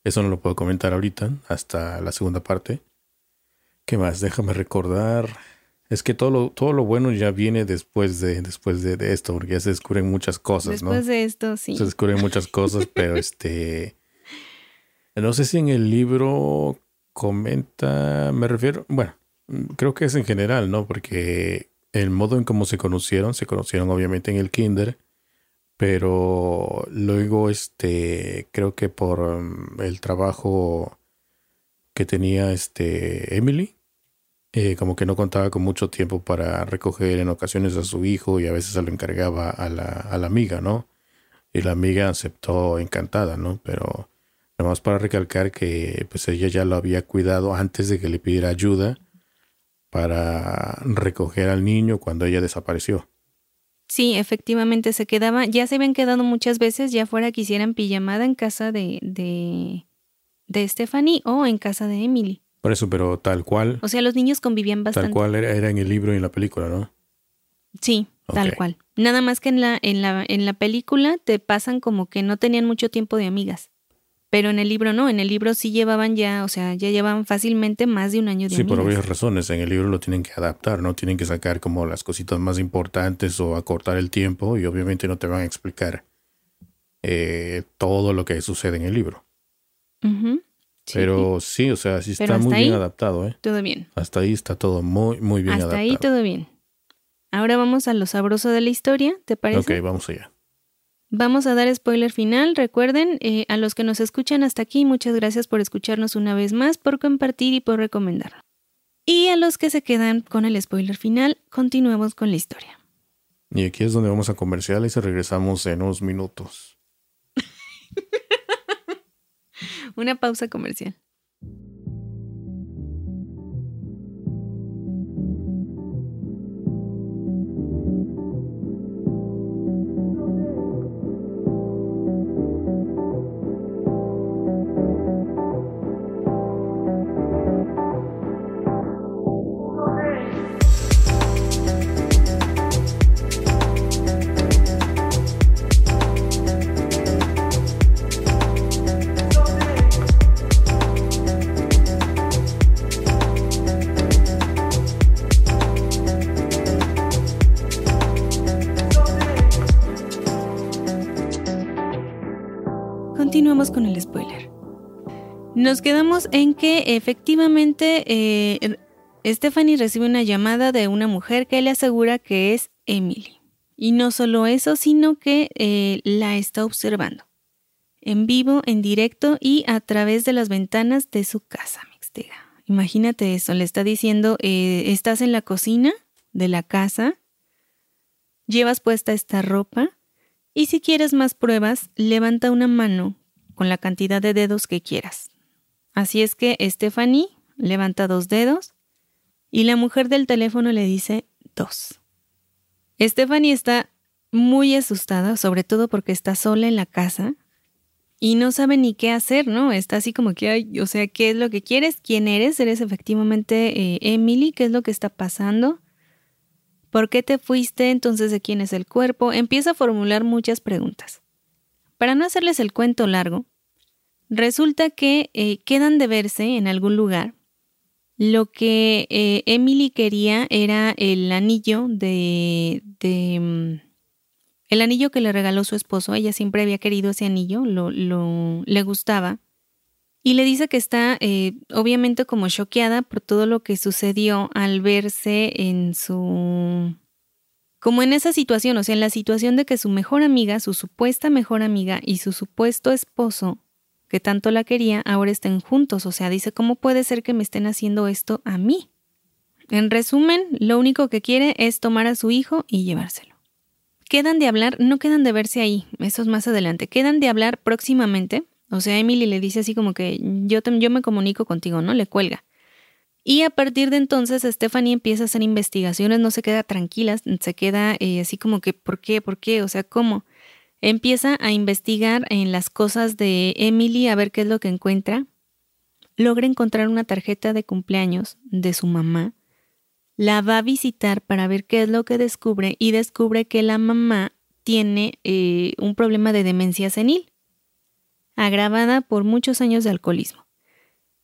Eso no lo puedo comentar ahorita, hasta la segunda parte. ¿Qué más? Déjame recordar. Es que todo lo, todo lo bueno ya viene después de, después de, esto, porque ya se descubren muchas cosas, ¿no? Después de esto, sí. Se descubren muchas cosas, pero este. No sé si en el libro comenta. Me refiero. Bueno, creo que es en general, ¿no? Porque el modo en cómo se conocieron, se conocieron obviamente en el Kinder. Pero luego, este. Creo que por um, el trabajo que tenía este Emily eh, como que no contaba con mucho tiempo para recoger en ocasiones a su hijo y a veces se lo encargaba a la, a la amiga, ¿no? Y la amiga aceptó encantada, ¿no? Pero nada más para recalcar que pues ella ya lo había cuidado antes de que le pidiera ayuda para recoger al niño cuando ella desapareció. Sí, efectivamente se quedaba, ya se habían quedado muchas veces, ya fuera que hicieran pijamada en casa de, de, de Stephanie o en casa de Emily. Por eso, pero tal cual. O sea, los niños convivían bastante. Tal cual era, en el libro y en la película, ¿no? Sí, tal cual. Nada más que en la, en la, en la película te pasan como que no tenían mucho tiempo de amigas. Pero en el libro no, en el libro sí llevaban ya, o sea, ya llevaban fácilmente más de un año de Sí, por obvias razones. En el libro lo tienen que adaptar, ¿no? Tienen que sacar como las cositas más importantes o acortar el tiempo y obviamente no te van a explicar eh, todo lo que sucede en el libro. Pero sí, o sea, sí está muy bien adaptado, ¿eh? Todo bien. Hasta ahí está todo muy, muy bien adaptado. Hasta ahí todo bien. Ahora vamos a lo sabroso de la historia, ¿te parece? Ok, vamos allá. Vamos a dar spoiler final. Recuerden, eh, a los que nos escuchan hasta aquí, muchas gracias por escucharnos una vez más, por compartir y por recomendar. Y a los que se quedan con el spoiler final, continuemos con la historia. Y aquí es donde vamos a comerciales y regresamos en unos minutos. Una pausa comercial. Nos quedamos en que efectivamente eh, Stephanie recibe una llamada de una mujer que le asegura que es Emily. Y no solo eso, sino que eh, la está observando. En vivo, en directo y a través de las ventanas de su casa, Mixtega. Imagínate eso, le está diciendo, eh, estás en la cocina de la casa, llevas puesta esta ropa y si quieres más pruebas, levanta una mano con la cantidad de dedos que quieras. Así es que Stephanie levanta dos dedos y la mujer del teléfono le dice dos. Stephanie está muy asustada, sobre todo porque está sola en la casa y no sabe ni qué hacer, ¿no? Está así como que, hay, o sea, ¿qué es lo que quieres? ¿Quién eres? ¿Eres efectivamente eh, Emily? ¿Qué es lo que está pasando? ¿Por qué te fuiste? Entonces, ¿de quién es el cuerpo? Empieza a formular muchas preguntas. Para no hacerles el cuento largo, resulta que eh, quedan de verse en algún lugar. Lo que eh, Emily quería era el anillo de, de mm, el anillo que le regaló su esposo. Ella siempre había querido ese anillo, lo, le gustaba. Y le dice que está eh, obviamente como choqueada por todo lo que sucedió al verse en su como en esa situación, o sea, en la situación de que su mejor amiga, su supuesta mejor amiga y su supuesto esposo, que tanto la quería, ahora estén juntos. O sea, dice, ¿cómo puede ser que me estén haciendo esto a mí? En resumen, lo único que quiere es tomar a su hijo y llevárselo. Quedan de hablar, no quedan de verse ahí, eso es más adelante, quedan de hablar próximamente. O sea, Emily le dice así como que yo, yo me comunico contigo, ¿no? Le cuelga. Y a partir de entonces Stephanie empieza a hacer investigaciones, no se queda tranquila, se queda eh, así como que, ¿por qué? ¿Por qué? O sea, ¿cómo? Empieza a investigar en las cosas de Emily a ver qué es lo que encuentra. Logra encontrar una tarjeta de cumpleaños de su mamá. La va a visitar para ver qué es lo que descubre y descubre que la mamá tiene eh, un problema de demencia senil, agravada por muchos años de alcoholismo.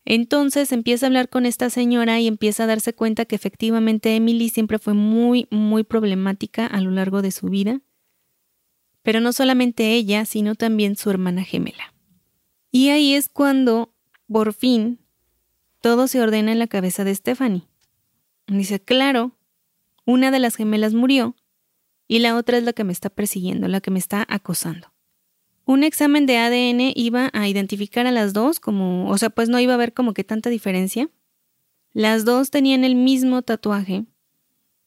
Entonces empieza a hablar con esta señora y empieza a darse cuenta que efectivamente Emily siempre fue muy, muy problemática a lo largo de su vida. Pero no solamente ella, sino también su hermana gemela. Y ahí es cuando, por fin, todo se ordena en la cabeza de Stephanie. Dice, claro, una de las gemelas murió y la otra es la que me está persiguiendo, la que me está acosando. Un examen de ADN iba a identificar a las dos como, o sea, pues no iba a haber como que tanta diferencia. Las dos tenían el mismo tatuaje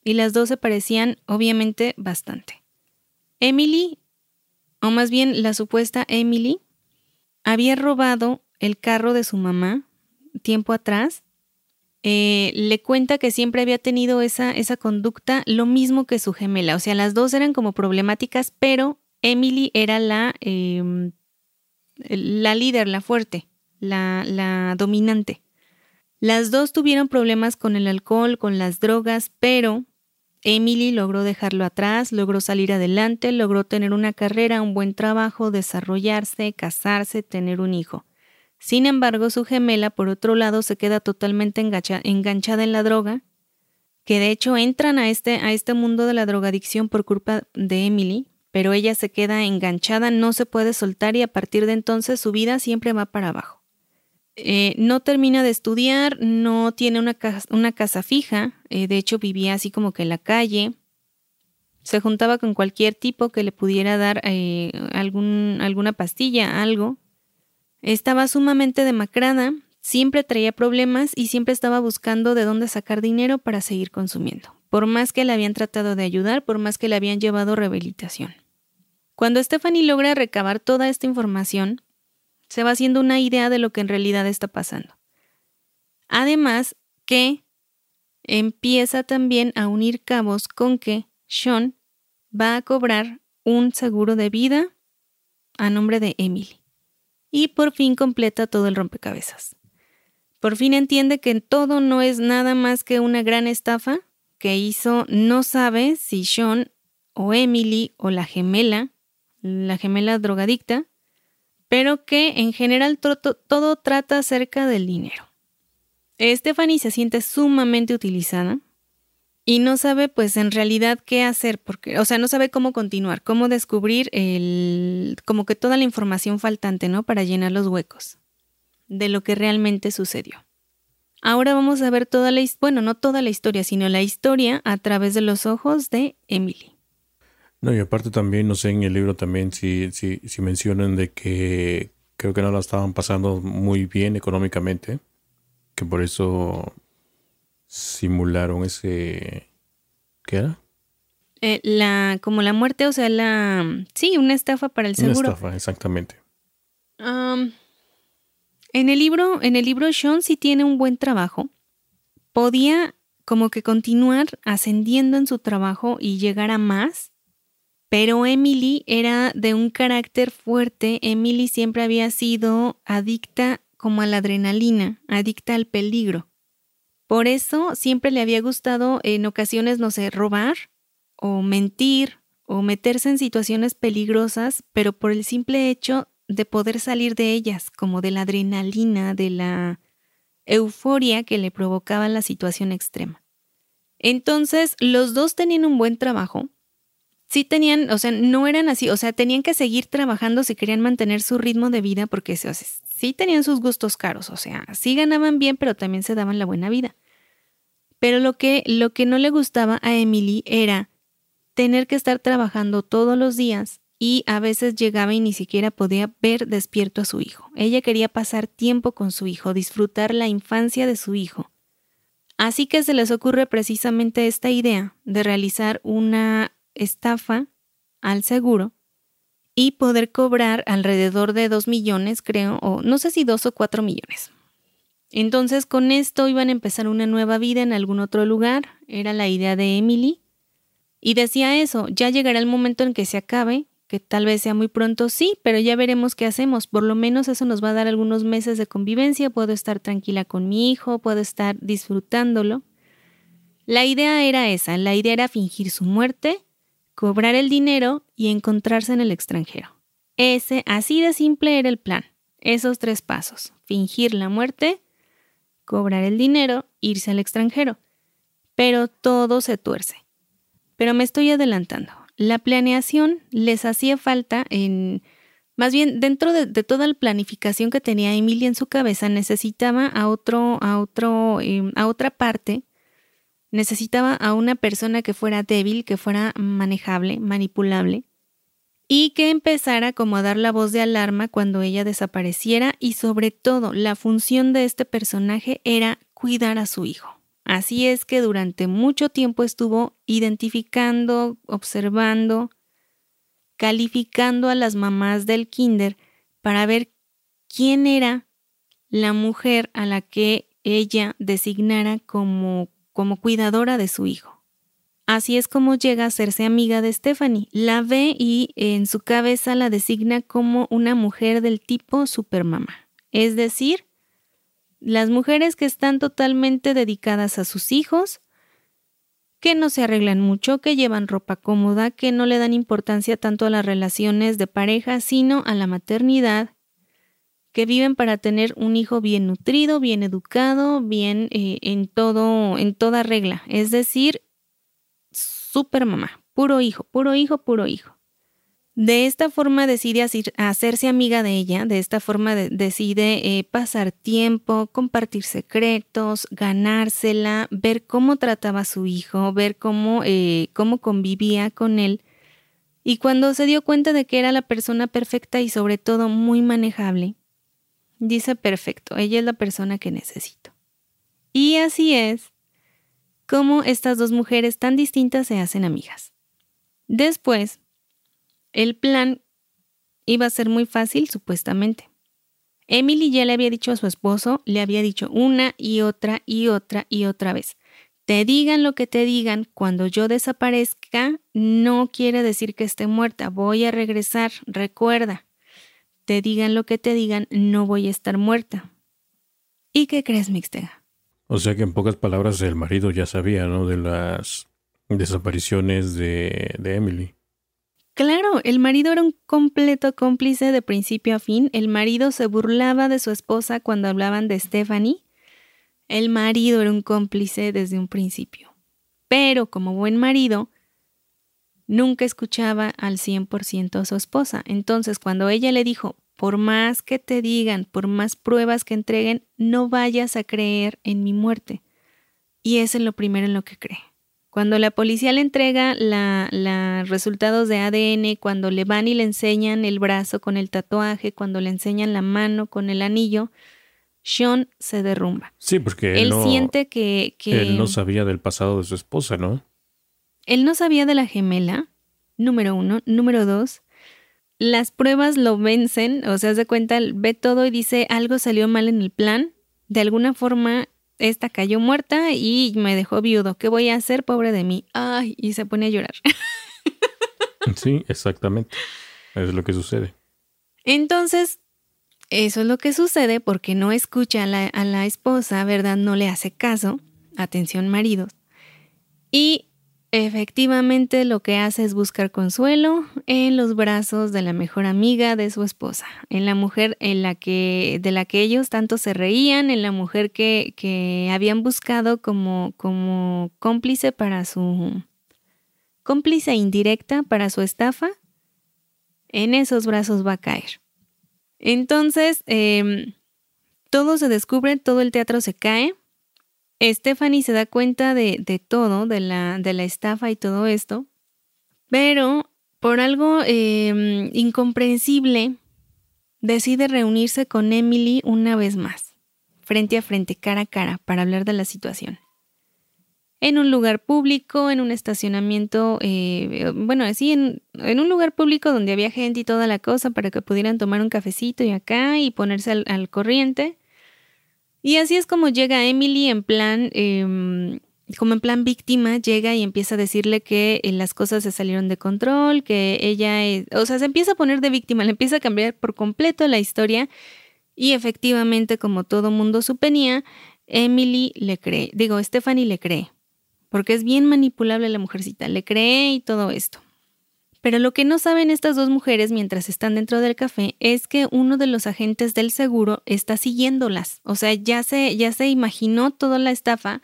y las dos se parecían obviamente bastante. Emily, o más bien la supuesta Emily, había robado el carro de su mamá tiempo atrás. Eh, le cuenta que siempre había tenido esa, esa conducta, lo mismo que su gemela. O sea, las dos eran como problemáticas, pero Emily era la, em, la líder, la fuerte, la, la dominante. Las dos tuvieron problemas con el alcohol, con las drogas, pero Emily logró dejarlo atrás, logró salir adelante, logró tener una carrera, un buen trabajo, desarrollarse, casarse, tener un hijo. Sin embargo, su gemela, por otro lado, se queda totalmente enganchada en la droga, que de hecho entran a este, a este mundo de la drogadicción por culpa de Emily, pero ella se queda enganchada, no se puede soltar y a partir de entonces su vida siempre va para abajo. Eh, no termina de estudiar, no tiene una, casa fija, eh, de hecho vivía así como que en la calle, se juntaba con cualquier tipo que le pudiera dar eh, alguna pastilla, algo. Estaba sumamente demacrada, siempre traía problemas y siempre estaba buscando de dónde sacar dinero para seguir consumiendo, por más que le habían tratado de ayudar, por más que le habían llevado rehabilitación. Cuando Stephanie logra recabar toda esta información, se va haciendo una idea de lo que en realidad está pasando. Además que empieza también a unir cabos con que Sean va a cobrar un seguro de vida a nombre de Emily. Y por fin completa todo el rompecabezas. Por fin entiende que todo no es nada más que una gran estafa que hizo, no sabe si Sean o Emily o la gemela la gemela drogadicta, pero que en general todo trata acerca del dinero. Stephanie se siente sumamente utilizada y no sabe pues en realidad qué hacer, porque, o sea, no sabe cómo continuar, cómo descubrir el, como que toda la información faltante, ¿no? Para llenar los huecos de lo que realmente sucedió. Ahora vamos a ver toda la, bueno, no toda la historia, sino la historia a través de los ojos de Emily. No, y aparte también, no sé, en el libro también si, si, si mencionan de que creo que no la estaban pasando muy bien económicamente, que por eso simularon ese... ¿Qué era? Eh, la, como la muerte, o sea, la... Sí, una estafa para el seguro. Una estafa, exactamente. en el libro, en el libro Sean sí tiene un buen trabajo. Podía como que continuar ascendiendo en su trabajo y llegar a más, pero Emily era de un carácter fuerte. Emily siempre había sido adicta como a la adrenalina, adicta al peligro. Por eso siempre le había gustado en ocasiones, no sé, robar o mentir o meterse en situaciones peligrosas, pero por el simple hecho de poder salir de ellas, como de la adrenalina, de la euforia que le provocaba la situación extrema. Entonces, los dos tenían un buen trabajo, sí tenían, o sea, no eran así, o sea, tenían que seguir trabajando si querían mantener su ritmo de vida porque o sí tenían sus gustos caros, o sea, sí ganaban bien, pero también se daban la buena vida. Pero lo que, lo que no le gustaba a Emily era tener que estar trabajando todos los días y a veces llegaba y ni siquiera podía ver despierto a su hijo. Ella quería pasar tiempo con su hijo, disfrutar la infancia de su hijo. Así que se les ocurre precisamente esta idea de realizar una estafa al seguro y poder cobrar alrededor de 2 millones, creo, o no sé si 2 o 4 millones. Entonces con esto iban a empezar una nueva vida en algún otro lugar, era la idea de Emily. Y decía eso, ya llegará el momento en que se acabe, que tal vez sea muy pronto, sí, pero ya veremos qué hacemos. Por lo menos eso nos va a dar algunos meses de convivencia, puedo estar tranquila con mi hijo, puedo estar disfrutándolo. La idea era esa, la idea era fingir su muerte cobrar el dinero y encontrarse en el extranjero. Ese, así de simple era el plan. Esos tres pasos. Fingir la muerte, cobrar el dinero, irse al extranjero. Pero todo se tuerce. Pero me estoy adelantando. La planeación les hacía falta en... Más bien, dentro de, toda la planificación que tenía Emilia en su cabeza, necesitaba a otro, a otro, em, a otra parte, necesitaba a una persona que fuera débil, que fuera manejable, manipulable, y que empezara como a dar la voz de alarma cuando ella desapareciera y sobre todo la función de este personaje era cuidar a su hijo. Así es que durante mucho tiempo estuvo identificando, observando, calificando a las mamás del kinder para ver quién era la mujer a la que ella designara como, como cuidadora de su hijo. Así es como llega a hacerse amiga de Stephanie. La ve y en su cabeza la designa como una mujer del tipo supermama. Es decir, las mujeres que están totalmente dedicadas a sus hijos, que no se arreglan mucho, que llevan ropa cómoda, que no le dan importancia tanto a las relaciones de pareja, sino a la maternidad, que viven para tener un hijo bien nutrido, bien educado, bien eh, en todo, en toda regla. Es decir, super mamá, puro hijo, puro hijo, puro hijo. De esta forma decide hacerse amiga de ella, de esta forma decide eh, pasar tiempo, compartir secretos, ganársela, ver cómo trataba a su hijo, ver cómo, eh, cómo convivía con él. Y cuando se dio cuenta de que era la persona perfecta y sobre todo muy manejable, dice perfecto, ella es la persona que necesito. Y así es cómo estas dos mujeres tan distintas se hacen amigas. Después, el plan iba a ser muy fácil, supuestamente. Emily ya le había dicho a su esposo, le había dicho una y otra y otra y otra vez. Te digan lo que te digan, cuando yo desaparezca, no quiere decir que esté muerta, voy a regresar, recuerda. Te digan lo que te digan, no voy a estar muerta. ¿Y qué crees, Mixtega? O sea que en pocas palabras el marido ya sabía, ¿no? De las desapariciones de, de Emily. Claro, el marido era un completo cómplice de principio a fin. El marido se burlaba de su esposa cuando hablaban de Stephanie. El marido era un cómplice desde un principio. Pero como buen marido, nunca escuchaba al 100% a su esposa. Entonces, cuando ella le dijo, por más que te digan, por más pruebas que entreguen, no vayas a creer en mi muerte. Y eso es lo primero en lo que cree. Cuando la policía le entrega los resultados de ADN, cuando le van y le enseñan el brazo con el tatuaje, cuando le enseñan la mano con el anillo, Sean se derrumba. Sí, porque él, siente que, que, Él no sabía del pasado de su esposa, ¿no? Él no sabía de la gemela, número uno. Número dos, las pruebas lo vencen, o sea, se cuenta, ve todo y dice algo salió mal en el plan, de alguna forma esta cayó muerta y me dejó viudo. ¿Qué voy a hacer, pobre de mí? Ay, y se pone a llorar. sí, exactamente. Es lo que sucede. Entonces, eso es lo que sucede porque no escucha a la, a la esposa, ¿verdad? No le hace caso. Atención, maridos. Y Efectivamente, lo que hace es buscar consuelo en los brazos de la mejor amiga de su esposa, en la mujer en la que, de la que ellos tanto se reían, en la mujer que, que habían buscado como, como cómplice para su cómplice indirecta para su estafa. En esos brazos va a caer. Entonces, em, todo se descubre, todo el teatro se cae Stephanie se da cuenta de, todo, de la, de la estafa y todo esto, pero por algo em, incomprensible decide reunirse con Emily una vez más, frente a frente, cara a cara, para hablar de la situación. En un lugar público, en un estacionamiento, eh, bueno, así, en, un lugar público donde había gente y toda la cosa para que pudieran tomar un cafecito y acá y ponerse al corriente. Y así es como llega Emily en plan, em, como en plan víctima, llega y empieza a decirle que eh, las cosas se salieron de control, que ella, es, o sea, se empieza a poner de víctima, le empieza a cambiar por completo la historia y efectivamente, como todo mundo suponía, Emily le cree, digo, Stephanie le cree, porque es bien manipulable la mujercita, le cree y todo esto. Pero lo que no saben estas dos mujeres mientras están dentro del café es que uno de los agentes del seguro está siguiéndolas. O sea, ya se, ya se imaginó toda la estafa,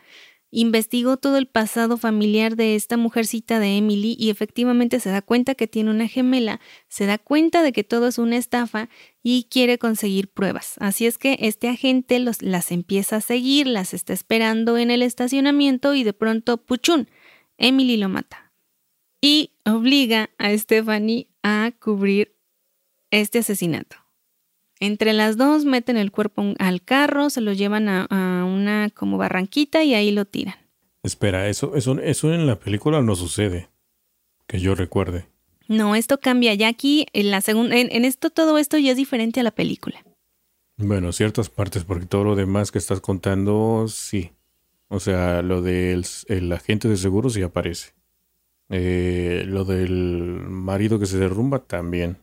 investigó todo el pasado familiar de esta mujercita de Emily y efectivamente se da cuenta que tiene una gemela, se da cuenta de que todo es una estafa y quiere conseguir pruebas. Así es que este agente las empieza a seguir, las está esperando en el estacionamiento y de pronto, puchún, Emily lo mata. Y obliga a Stephanie a cubrir este asesinato. Entre las dos meten el cuerpo al carro, se lo llevan a, una como barranquita y ahí lo tiran. Espera, eso, eso, eso en la película no sucede. Que yo recuerde. No, esto cambia. Ya aquí, en la segunda, en, esto, todo esto ya es diferente a la película. Bueno, ciertas partes, porque todo lo demás que estás contando, sí. O sea, lo del el agente de seguros sí aparece. Eh, lo del marido que se derrumba también.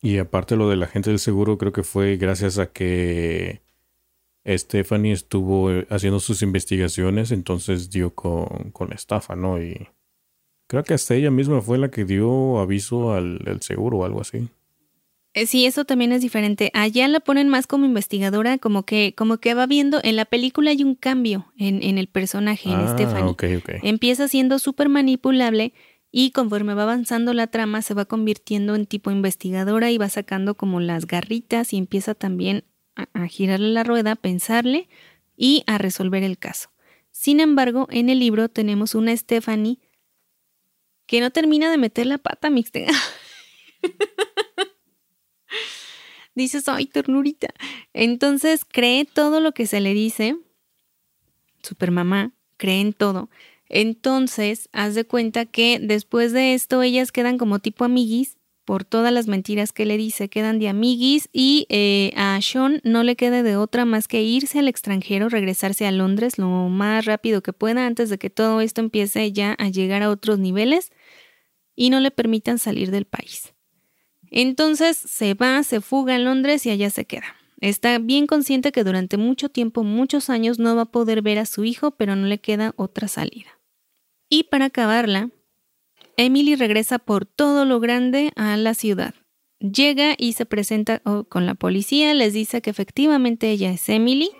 Y aparte lo del agente del seguro creo que fue gracias a que Stephanie estuvo eh, haciendo sus investigaciones, entonces dio con, con la estafa, ¿no? Y creo que hasta ella misma fue la que dio aviso al, seguro o algo así. Eh, sí, eso también es diferente. Allá la ponen más como investigadora, como que, como que va viendo, en la película hay un cambio en, en el personaje, en ah, Stephanie. Empieza siendo súper manipulable y conforme va avanzando la trama se va convirtiendo en tipo investigadora y va sacando como las garritas y empieza también a, girarle la rueda, a pensarle y a resolver el caso. Sin embargo, en el libro tenemos una Stephanie que no termina de meter la pata mixta. Dices, ay, ternurita. Entonces cree todo lo que se le dice. Supermamá cree en todo. Entonces, haz de cuenta que después de esto ellas quedan como tipo amiguis por todas las mentiras que le dice, quedan de amiguis y eh, a Sean no le queda de otra más que irse al extranjero, regresarse a Londres lo más rápido que pueda antes de que todo esto empiece ya a llegar a otros niveles y no le permitan salir del país. Entonces se va, se fuga a Londres y allá se queda. Está bien consciente que durante mucho tiempo, muchos años, no va a poder ver a su hijo, pero no le queda otra salida. Y para acabarla, Emily regresa por todo lo grande a la ciudad. Llega y se presenta oh, con la policía, les dice que efectivamente ella es Emily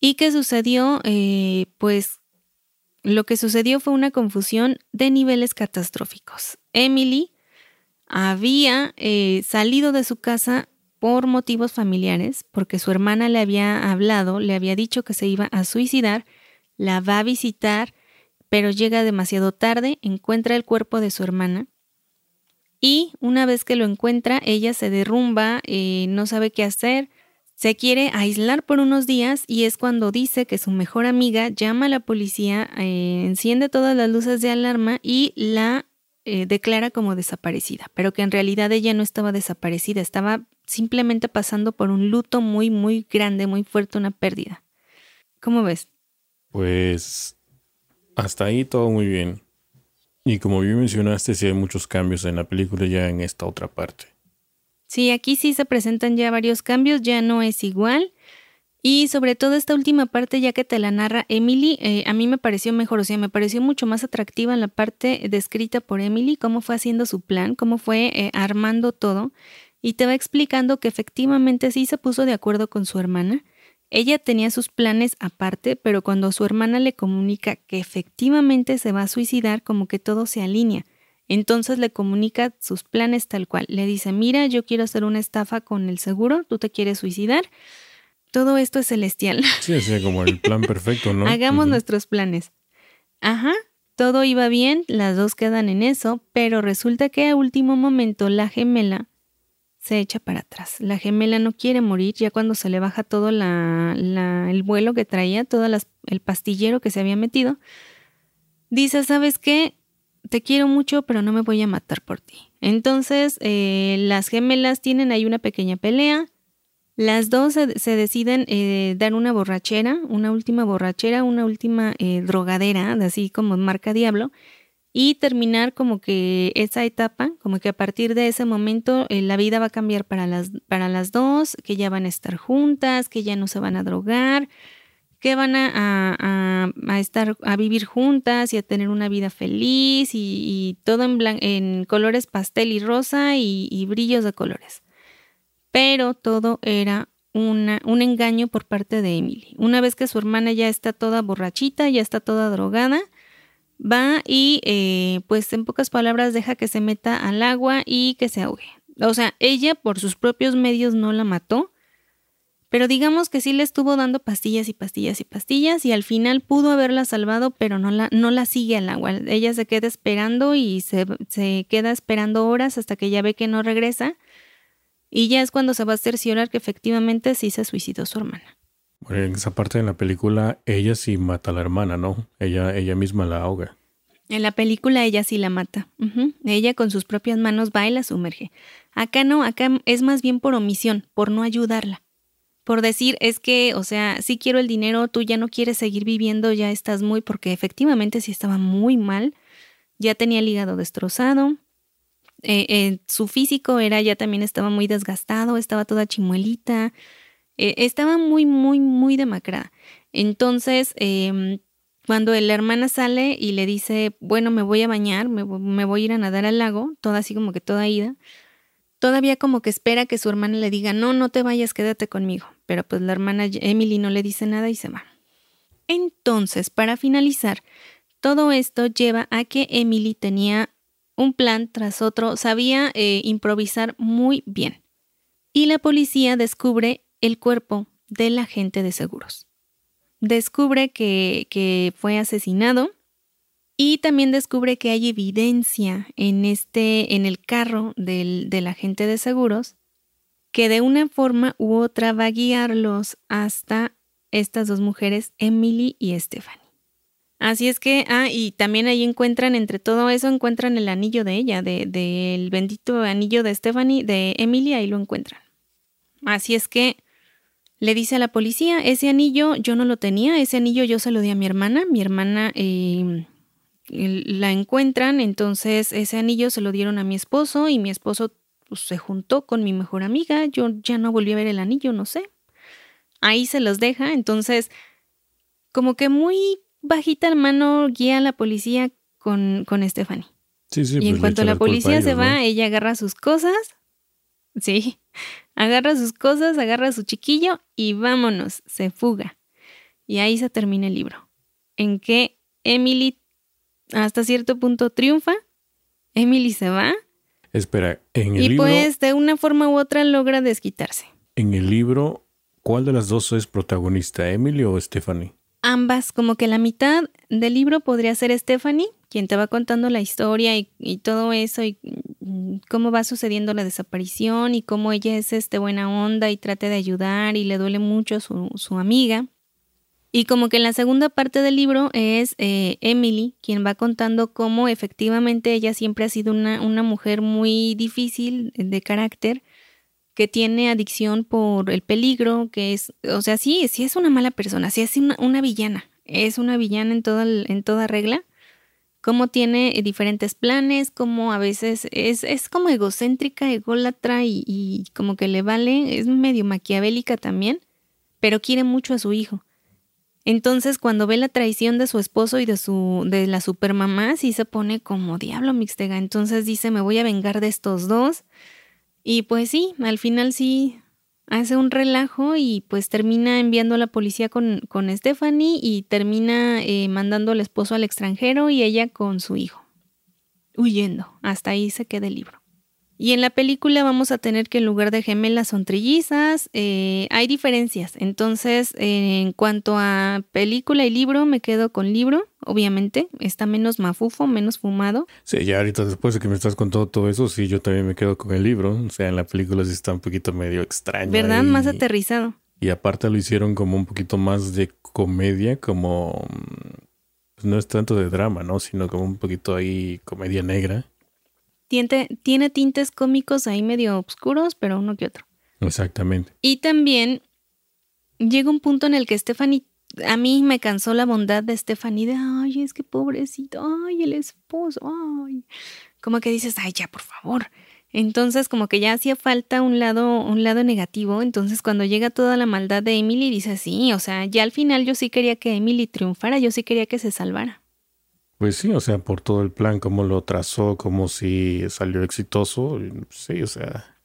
y que sucedió, eh, pues lo que sucedió fue una confusión de niveles catastróficos. Emily había eh, salido de su casa por motivos familiares, porque su hermana le había hablado, le había dicho que se iba a suicidar, la va a visitar pero llega demasiado tarde, encuentra el cuerpo de su hermana y una vez que lo encuentra, ella se derrumba, eh, no sabe qué hacer, se quiere aislar por unos días y es cuando dice que su mejor amiga llama a la policía, eh, enciende todas las luces de alarma y la eh, declara como desaparecida, pero que en realidad ella no estaba desaparecida, estaba simplemente pasando por un luto muy, muy grande, muy fuerte, una pérdida. ¿Cómo ves? Pues hasta ahí todo muy bien. Y como bien mencionaste, sí hay muchos cambios en la película ya en esta otra parte. Sí, aquí sí se presentan ya varios cambios, ya no es igual. Y sobre todo esta última parte, ya que te la narra Emily, eh, a mí me pareció mejor, o sea, me pareció mucho más atractiva en la parte descrita por Emily, cómo fue haciendo su plan, cómo fue eh, armando todo. Y te va explicando que efectivamente sí se puso de acuerdo con su hermana, ella tenía sus planes aparte, pero cuando su hermana le comunica que efectivamente se va a suicidar, como que todo se alinea. Entonces le comunica sus planes tal cual. Le dice, mira, yo quiero hacer una estafa con el seguro, tú te quieres suicidar. Todo esto es celestial. Sí, es como el plan perfecto, ¿no? Hagamos nuestros planes. Ajá, todo iba bien, las dos quedan en eso, pero resulta que a último momento la gemela se echa para atrás. La gemela no quiere morir ya cuando se le baja todo el vuelo que traía, todo el pastillero que se había metido. Dice, ¿sabes qué? Te quiero mucho, pero no me voy a matar por ti. Entonces, eh, las gemelas tienen ahí una pequeña pelea. Las dos se, deciden eh, dar una borrachera, una última borrachera, una última eh, drogadera, así como marca diablo y terminar como que esa etapa, como que a partir de ese momento eh, la vida va a cambiar para las, para las dos, que ya van a estar juntas, que ya no se van a drogar, que van a, estar, a vivir juntas y a tener una vida feliz y, todo en colores pastel y rosa y, brillos de colores. Pero todo era una, un engaño por parte de Emily. Una vez que su hermana ya está toda borrachita, ya está toda drogada, va y eh, pues en pocas palabras deja que se meta al agua y que se ahogue. O sea, ella por sus propios medios no la mató, pero digamos que sí le estuvo dando pastillas y pastillas y pastillas y al final pudo haberla salvado, pero no la, no la sigue al agua. Ella se queda esperando y se, se queda esperando horas hasta que ya ve que no regresa. Y ya es cuando se va a cerciorar que efectivamente sí se suicidó su hermana. Bueno, en esa parte de la película ella sí mata a la hermana, ¿no? Ella, ella misma la ahoga. En la película ella sí la mata. Ella con sus propias manos va y la sumerge. Acá no, acá es más bien por omisión, por no ayudarla por decir es que, o sea, sí quiero el dinero, tú ya no quieres seguir viviendo, ya estás muy, porque efectivamente sí estaba muy mal, ya tenía el hígado destrozado, eh, eh, su físico era, ya también estaba muy desgastado, estaba toda chimuelita, eh, estaba muy, muy, muy demacrada. Entonces, em, cuando la hermana sale y le dice, bueno, me voy a bañar, me, me voy a ir a nadar al lago, toda así como que toda ida, Todavía como que espera que su hermana le diga, no, no te vayas, quédate conmigo. Pero pues la hermana Emily no le dice nada y se va. Entonces, para finalizar, todo esto lleva a que Emily tenía un plan tras otro, sabía eh, improvisar muy bien. Y la policía descubre el cuerpo del agente de seguros. Descubre que, que fue asesinado y también descubre que hay evidencia en este, en el carro del, del agente de seguros, que de una forma u otra va a guiarlos hasta estas dos mujeres, Emily y Stephanie. Así es que, ah, y también ahí encuentran, entre todo eso, encuentran el anillo de ella, del de, bendito anillo de Stephanie, de Emily, ahí lo encuentran. Así es que le dice a la policía, ese anillo yo no lo tenía, ese anillo yo se lo di a mi hermana, mi hermana eh, la encuentran, entonces ese anillo se lo dieron a mi esposo y mi esposo pues, se juntó con mi mejor amiga, yo ya no volví a ver el anillo, no sé. Ahí se los deja, entonces como que muy bajita la mano guía a la policía con, con Stephanie. Sí, sí, y en pues cuanto la policía se va, ella agarra sus cosas, sí, agarra sus cosas, agarra a su chiquillo y vámonos, se fuga. Y ahí se termina el libro, en que Emily hasta cierto punto triunfa, Emily se va. Espera, en el y libro. Y pues de una forma u otra logra desquitarse. En el libro, ¿cuál de las dos es protagonista, Emily o Stephanie? Ambas, como que la mitad del libro podría ser Stephanie, quien te va contando la historia y, todo eso y mm, cómo va sucediendo la desaparición y cómo ella es este buena onda y trata de ayudar y le duele mucho su, su amiga. Y como que en la segunda parte del libro es eh, Emily quien va contando cómo efectivamente ella siempre ha sido una, una, mujer muy difícil de carácter, que tiene adicción por el peligro, que es, o sea, sí, sí es una mala persona, sí es una, villana, es una villana en toda, en toda regla, cómo tiene diferentes planes, cómo a veces es, es como egocéntrica, ególatra y, y como que le vale, es medio maquiavélica también, pero quiere mucho a su hijo. Entonces, cuando ve la traición de su esposo y de su de la supermamá, sí se pone como diablo mixtega. Entonces dice, "Me voy a vengar de estos dos." Y pues sí, al final sí hace un relajo y pues termina enviando a la policía con, con Stephanie y termina eh, mandando al esposo al extranjero y ella con su hijo, huyendo. Hasta ahí se queda el libro. Y en la película vamos a tener que en lugar de gemelas son trillizas. Eh, hay diferencias. Entonces, en cuanto a película y libro, me quedo con libro, obviamente. Está menos mafufo, menos fumado. Sí, ya ahorita después de que me estás contando todo eso, sí, yo también me quedo con el libro. O sea, en la película sí está un poquito medio extraño. ¿Verdad? Más aterrizado. Y aparte lo hicieron como un poquito más de comedia, como... Pues no es tanto de drama, ¿no? Sino como un poquito ahí comedia negra. Tiene, tintes cómicos ahí medio oscuros, pero uno que otro. Exactamente. Y también llega un punto en el que Stephanie, a mí me cansó la bondad de Stephanie de, ay, es que pobrecito, ay, el esposo, ay. Como que dices, ay, ya, por favor. Entonces, como que ya hacía falta un lado, un lado negativo. Entonces, cuando llega toda la maldad de Emily, dice, sí, o sea, ya al final yo sí quería que Emily triunfara, yo sí quería que se salvara. Pues sí, o sea, por todo el plan, cómo lo trazó, como si salió exitoso. Sí, o sea,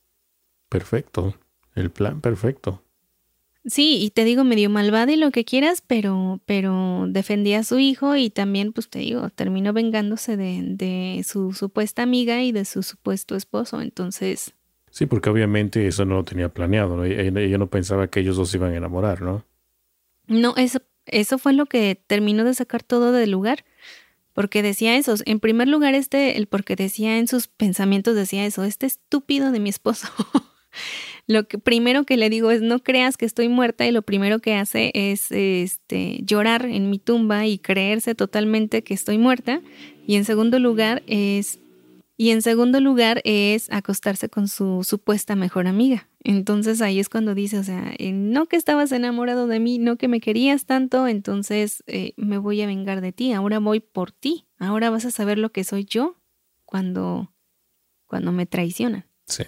perfecto. El plan perfecto. Sí, y te digo medio malvada y lo que quieras, pero, pero defendía a su hijo y también, pues te digo, terminó vengándose de, de su supuesta amiga y de su supuesto esposo. Entonces. Sí, porque obviamente eso no lo tenía planeado, ¿no? Ella, no pensaba que ellos dos se iban a enamorar, ¿no? No, eso, eso fue lo que terminó de sacar todo del lugar. Porque decía eso. En primer lugar, este, el porque decía en sus pensamientos, decía eso, este estúpido de mi esposo. lo que primero que le digo es no creas que estoy muerta y lo primero que hace es este llorar en mi tumba y creerse totalmente que estoy muerta y en segundo lugar es y en segundo lugar es acostarse con su supuesta mejor amiga. Entonces ahí es cuando dice, o sea, eh, no que estabas enamorado de mí, no que me querías tanto, entonces eh, me voy a vengar de ti, ahora voy por ti, ahora vas a saber lo que soy yo cuando, cuando me traicionan. Sí.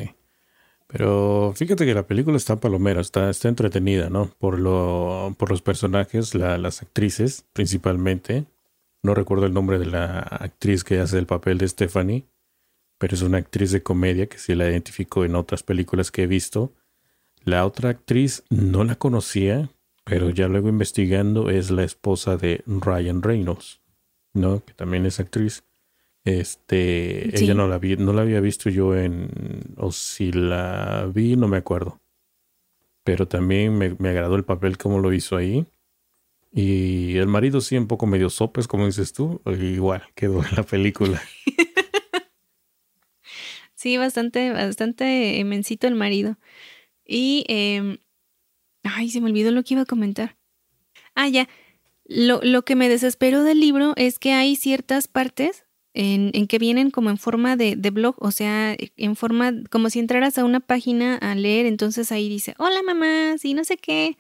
Pero fíjate que la película está palomera, está, está entretenida, ¿no? Por, lo, por los personajes, las actrices principalmente. No recuerdo el nombre de la actriz que hace el papel de Stephanie, pero es una actriz de comedia que sí la identifico en otras películas que he visto. La otra actriz no la conocía, pero ya luego investigando es la esposa de Ryan Reynolds, ¿no? Que también es actriz. Este, ella no la vi, no la había visto yo en, o si la vi, no me acuerdo. Pero también me, agradó el papel como lo hizo ahí. Y el marido sí, un poco medio sopes, como dices tú, igual quedó en la película. sí, bastante, bastante mencito el marido. Y, eh, ay, se me olvidó lo que iba a comentar. Ah, ya. Lo, lo que me desesperó del libro es que hay ciertas partes en, que vienen como en forma de, blog, o sea, en forma como si entraras a una página a leer, entonces ahí dice, hola mamá, sí, no sé qué,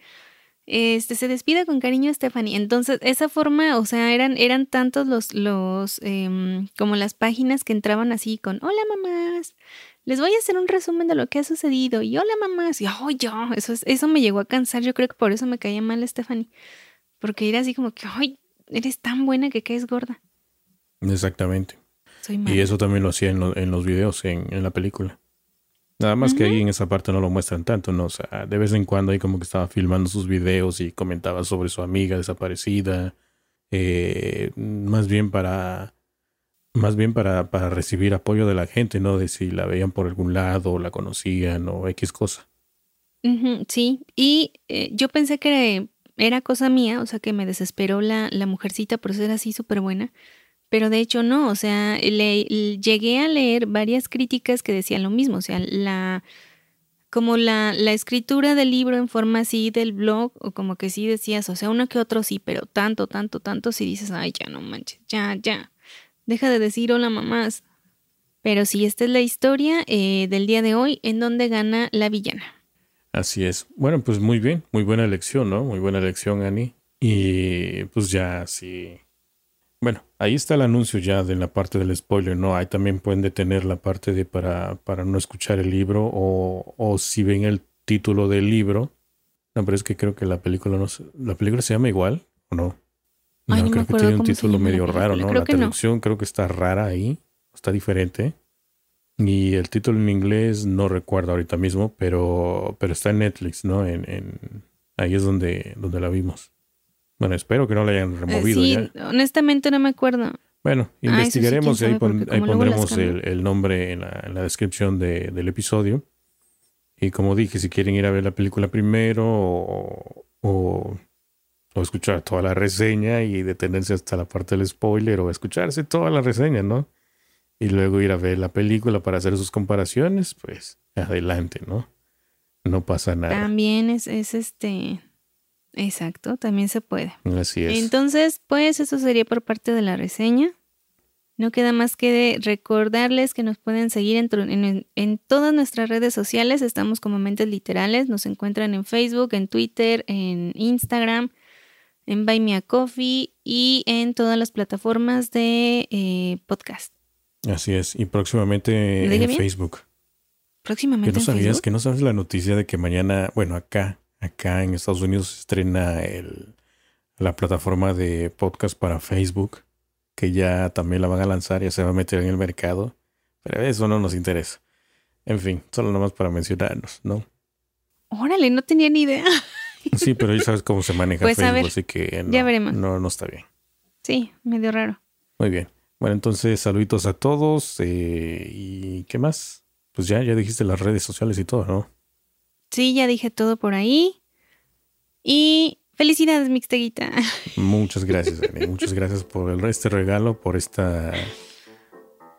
este, se despide con cariño Stephanie. Entonces, esa forma, o sea, eran, eran tantos los, los, em, como las páginas que entraban así con, hola mamás, les voy a hacer un resumen de lo que ha sucedido, y hola mamás, y oh, yo, eso, eso me llegó a cansar, yo creo que por eso me caía mal Stephanie, porque era así como que, ay, eres tan buena que caes gorda. Exactamente. y eso también lo hacía en, los videos, en, la película. Nada más que ahí en esa parte no lo muestran tanto, ¿no? O sea, de vez en cuando ahí como que estaba filmando sus videos y comentaba sobre su amiga desaparecida. Eh, más bien para. Más bien para, para recibir apoyo de la gente, ¿no? De si la veían por algún lado, o la conocían o X cosa. sí, y eh, yo pensé que era cosa mía, o sea, que me desesperó la, la mujercita por ser así súper buena pero de hecho no, o sea, le, llegué a leer varias críticas que decían lo mismo, o sea, la como la, la escritura del libro en forma así del blog, o como que sí decías, o sea, uno que otro sí, pero tanto, tanto, tanto, si dices, ay, ya no manches, ya, ya, deja de decir hola mamás. Pero sí, esta es la historia eh, del día de hoy en donde gana la villana. Así es. Bueno, pues muy bien, muy buena elección, ¿no? Muy buena elección, Annie. Y pues ya, sí bueno, ahí está el anuncio ya de la parte del spoiler, ¿no? Ahí también pueden detener la parte de para, para no escuchar el libro o, o si ven el título del libro. No, pero es que creo que la película no la película se llama igual o no. No, creo que tiene un título medio raro, ¿no? la traducción creo que está rara ahí, está diferente. Y el título en inglés no recuerdo ahorita mismo, pero, pero está en Netflix, ¿no? En, en, ahí es donde, donde la vimos. Bueno, espero que no la hayan removido. sí, honestamente no me acuerdo. Bueno, investigaremos y ahí, pondremos el, nombre en la, descripción del episodio. Y como dije, si quieren ir a ver la película primero o, o, escuchar toda la reseña y detenerse hasta la parte del spoiler o escucharse toda la reseña, ¿no? Y luego ir a ver la película para hacer sus comparaciones, pues adelante, ¿no? No pasa nada. También es, es este Exacto, también se puede. Así es. Entonces, pues eso sería por parte de la reseña. No queda más que recordarles que nos pueden seguir en, en, todas nuestras redes sociales. Estamos como Mentes Literales. Nos encuentran en Facebook, en Twitter, en Instagram, en Buy Me a Coffee y en todas las plataformas de eh, podcast. Así es. Y próximamente en Facebook. Próximamente. Que no en sabías, Facebook. que no sabes la noticia de que mañana, bueno, acá, acá en Estados Unidos se estrena el, la plataforma de podcast para Facebook, que ya también la van a lanzar, ya se va a meter en el mercado, pero eso no nos interesa. En fin, solo nomás para mencionarnos, ¿no? Órale, no tenía ni idea. Sí, pero ya sabes cómo se maneja Pues, Facebook, ver, así que no, ya veremos. no, no está bien. Sí, medio raro. Muy bien. Bueno, entonces saluditos a todos eh, y ¿qué más? Pues ya, ya dijiste las redes sociales y todo, ¿no? Sí, ya dije todo por ahí. Y felicidades, Mixteguita. Muchas gracias, Dani. Muchas gracias por el, este regalo, por esta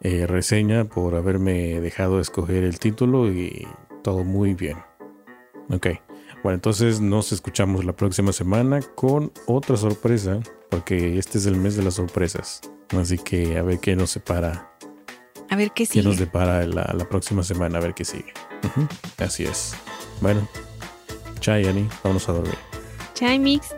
eh, reseña, por haberme dejado escoger el título y todo muy bien. Ok. Bueno, entonces nos escuchamos la próxima semana con otra sorpresa, porque este es el mes de las sorpresas. Así que a ver qué nos separa, A ver qué qué sigue. nos depara la, la próxima semana, a ver qué sigue. Así es. Bueno, chao, Yanni. Vamos a dormir. Chai, Mix.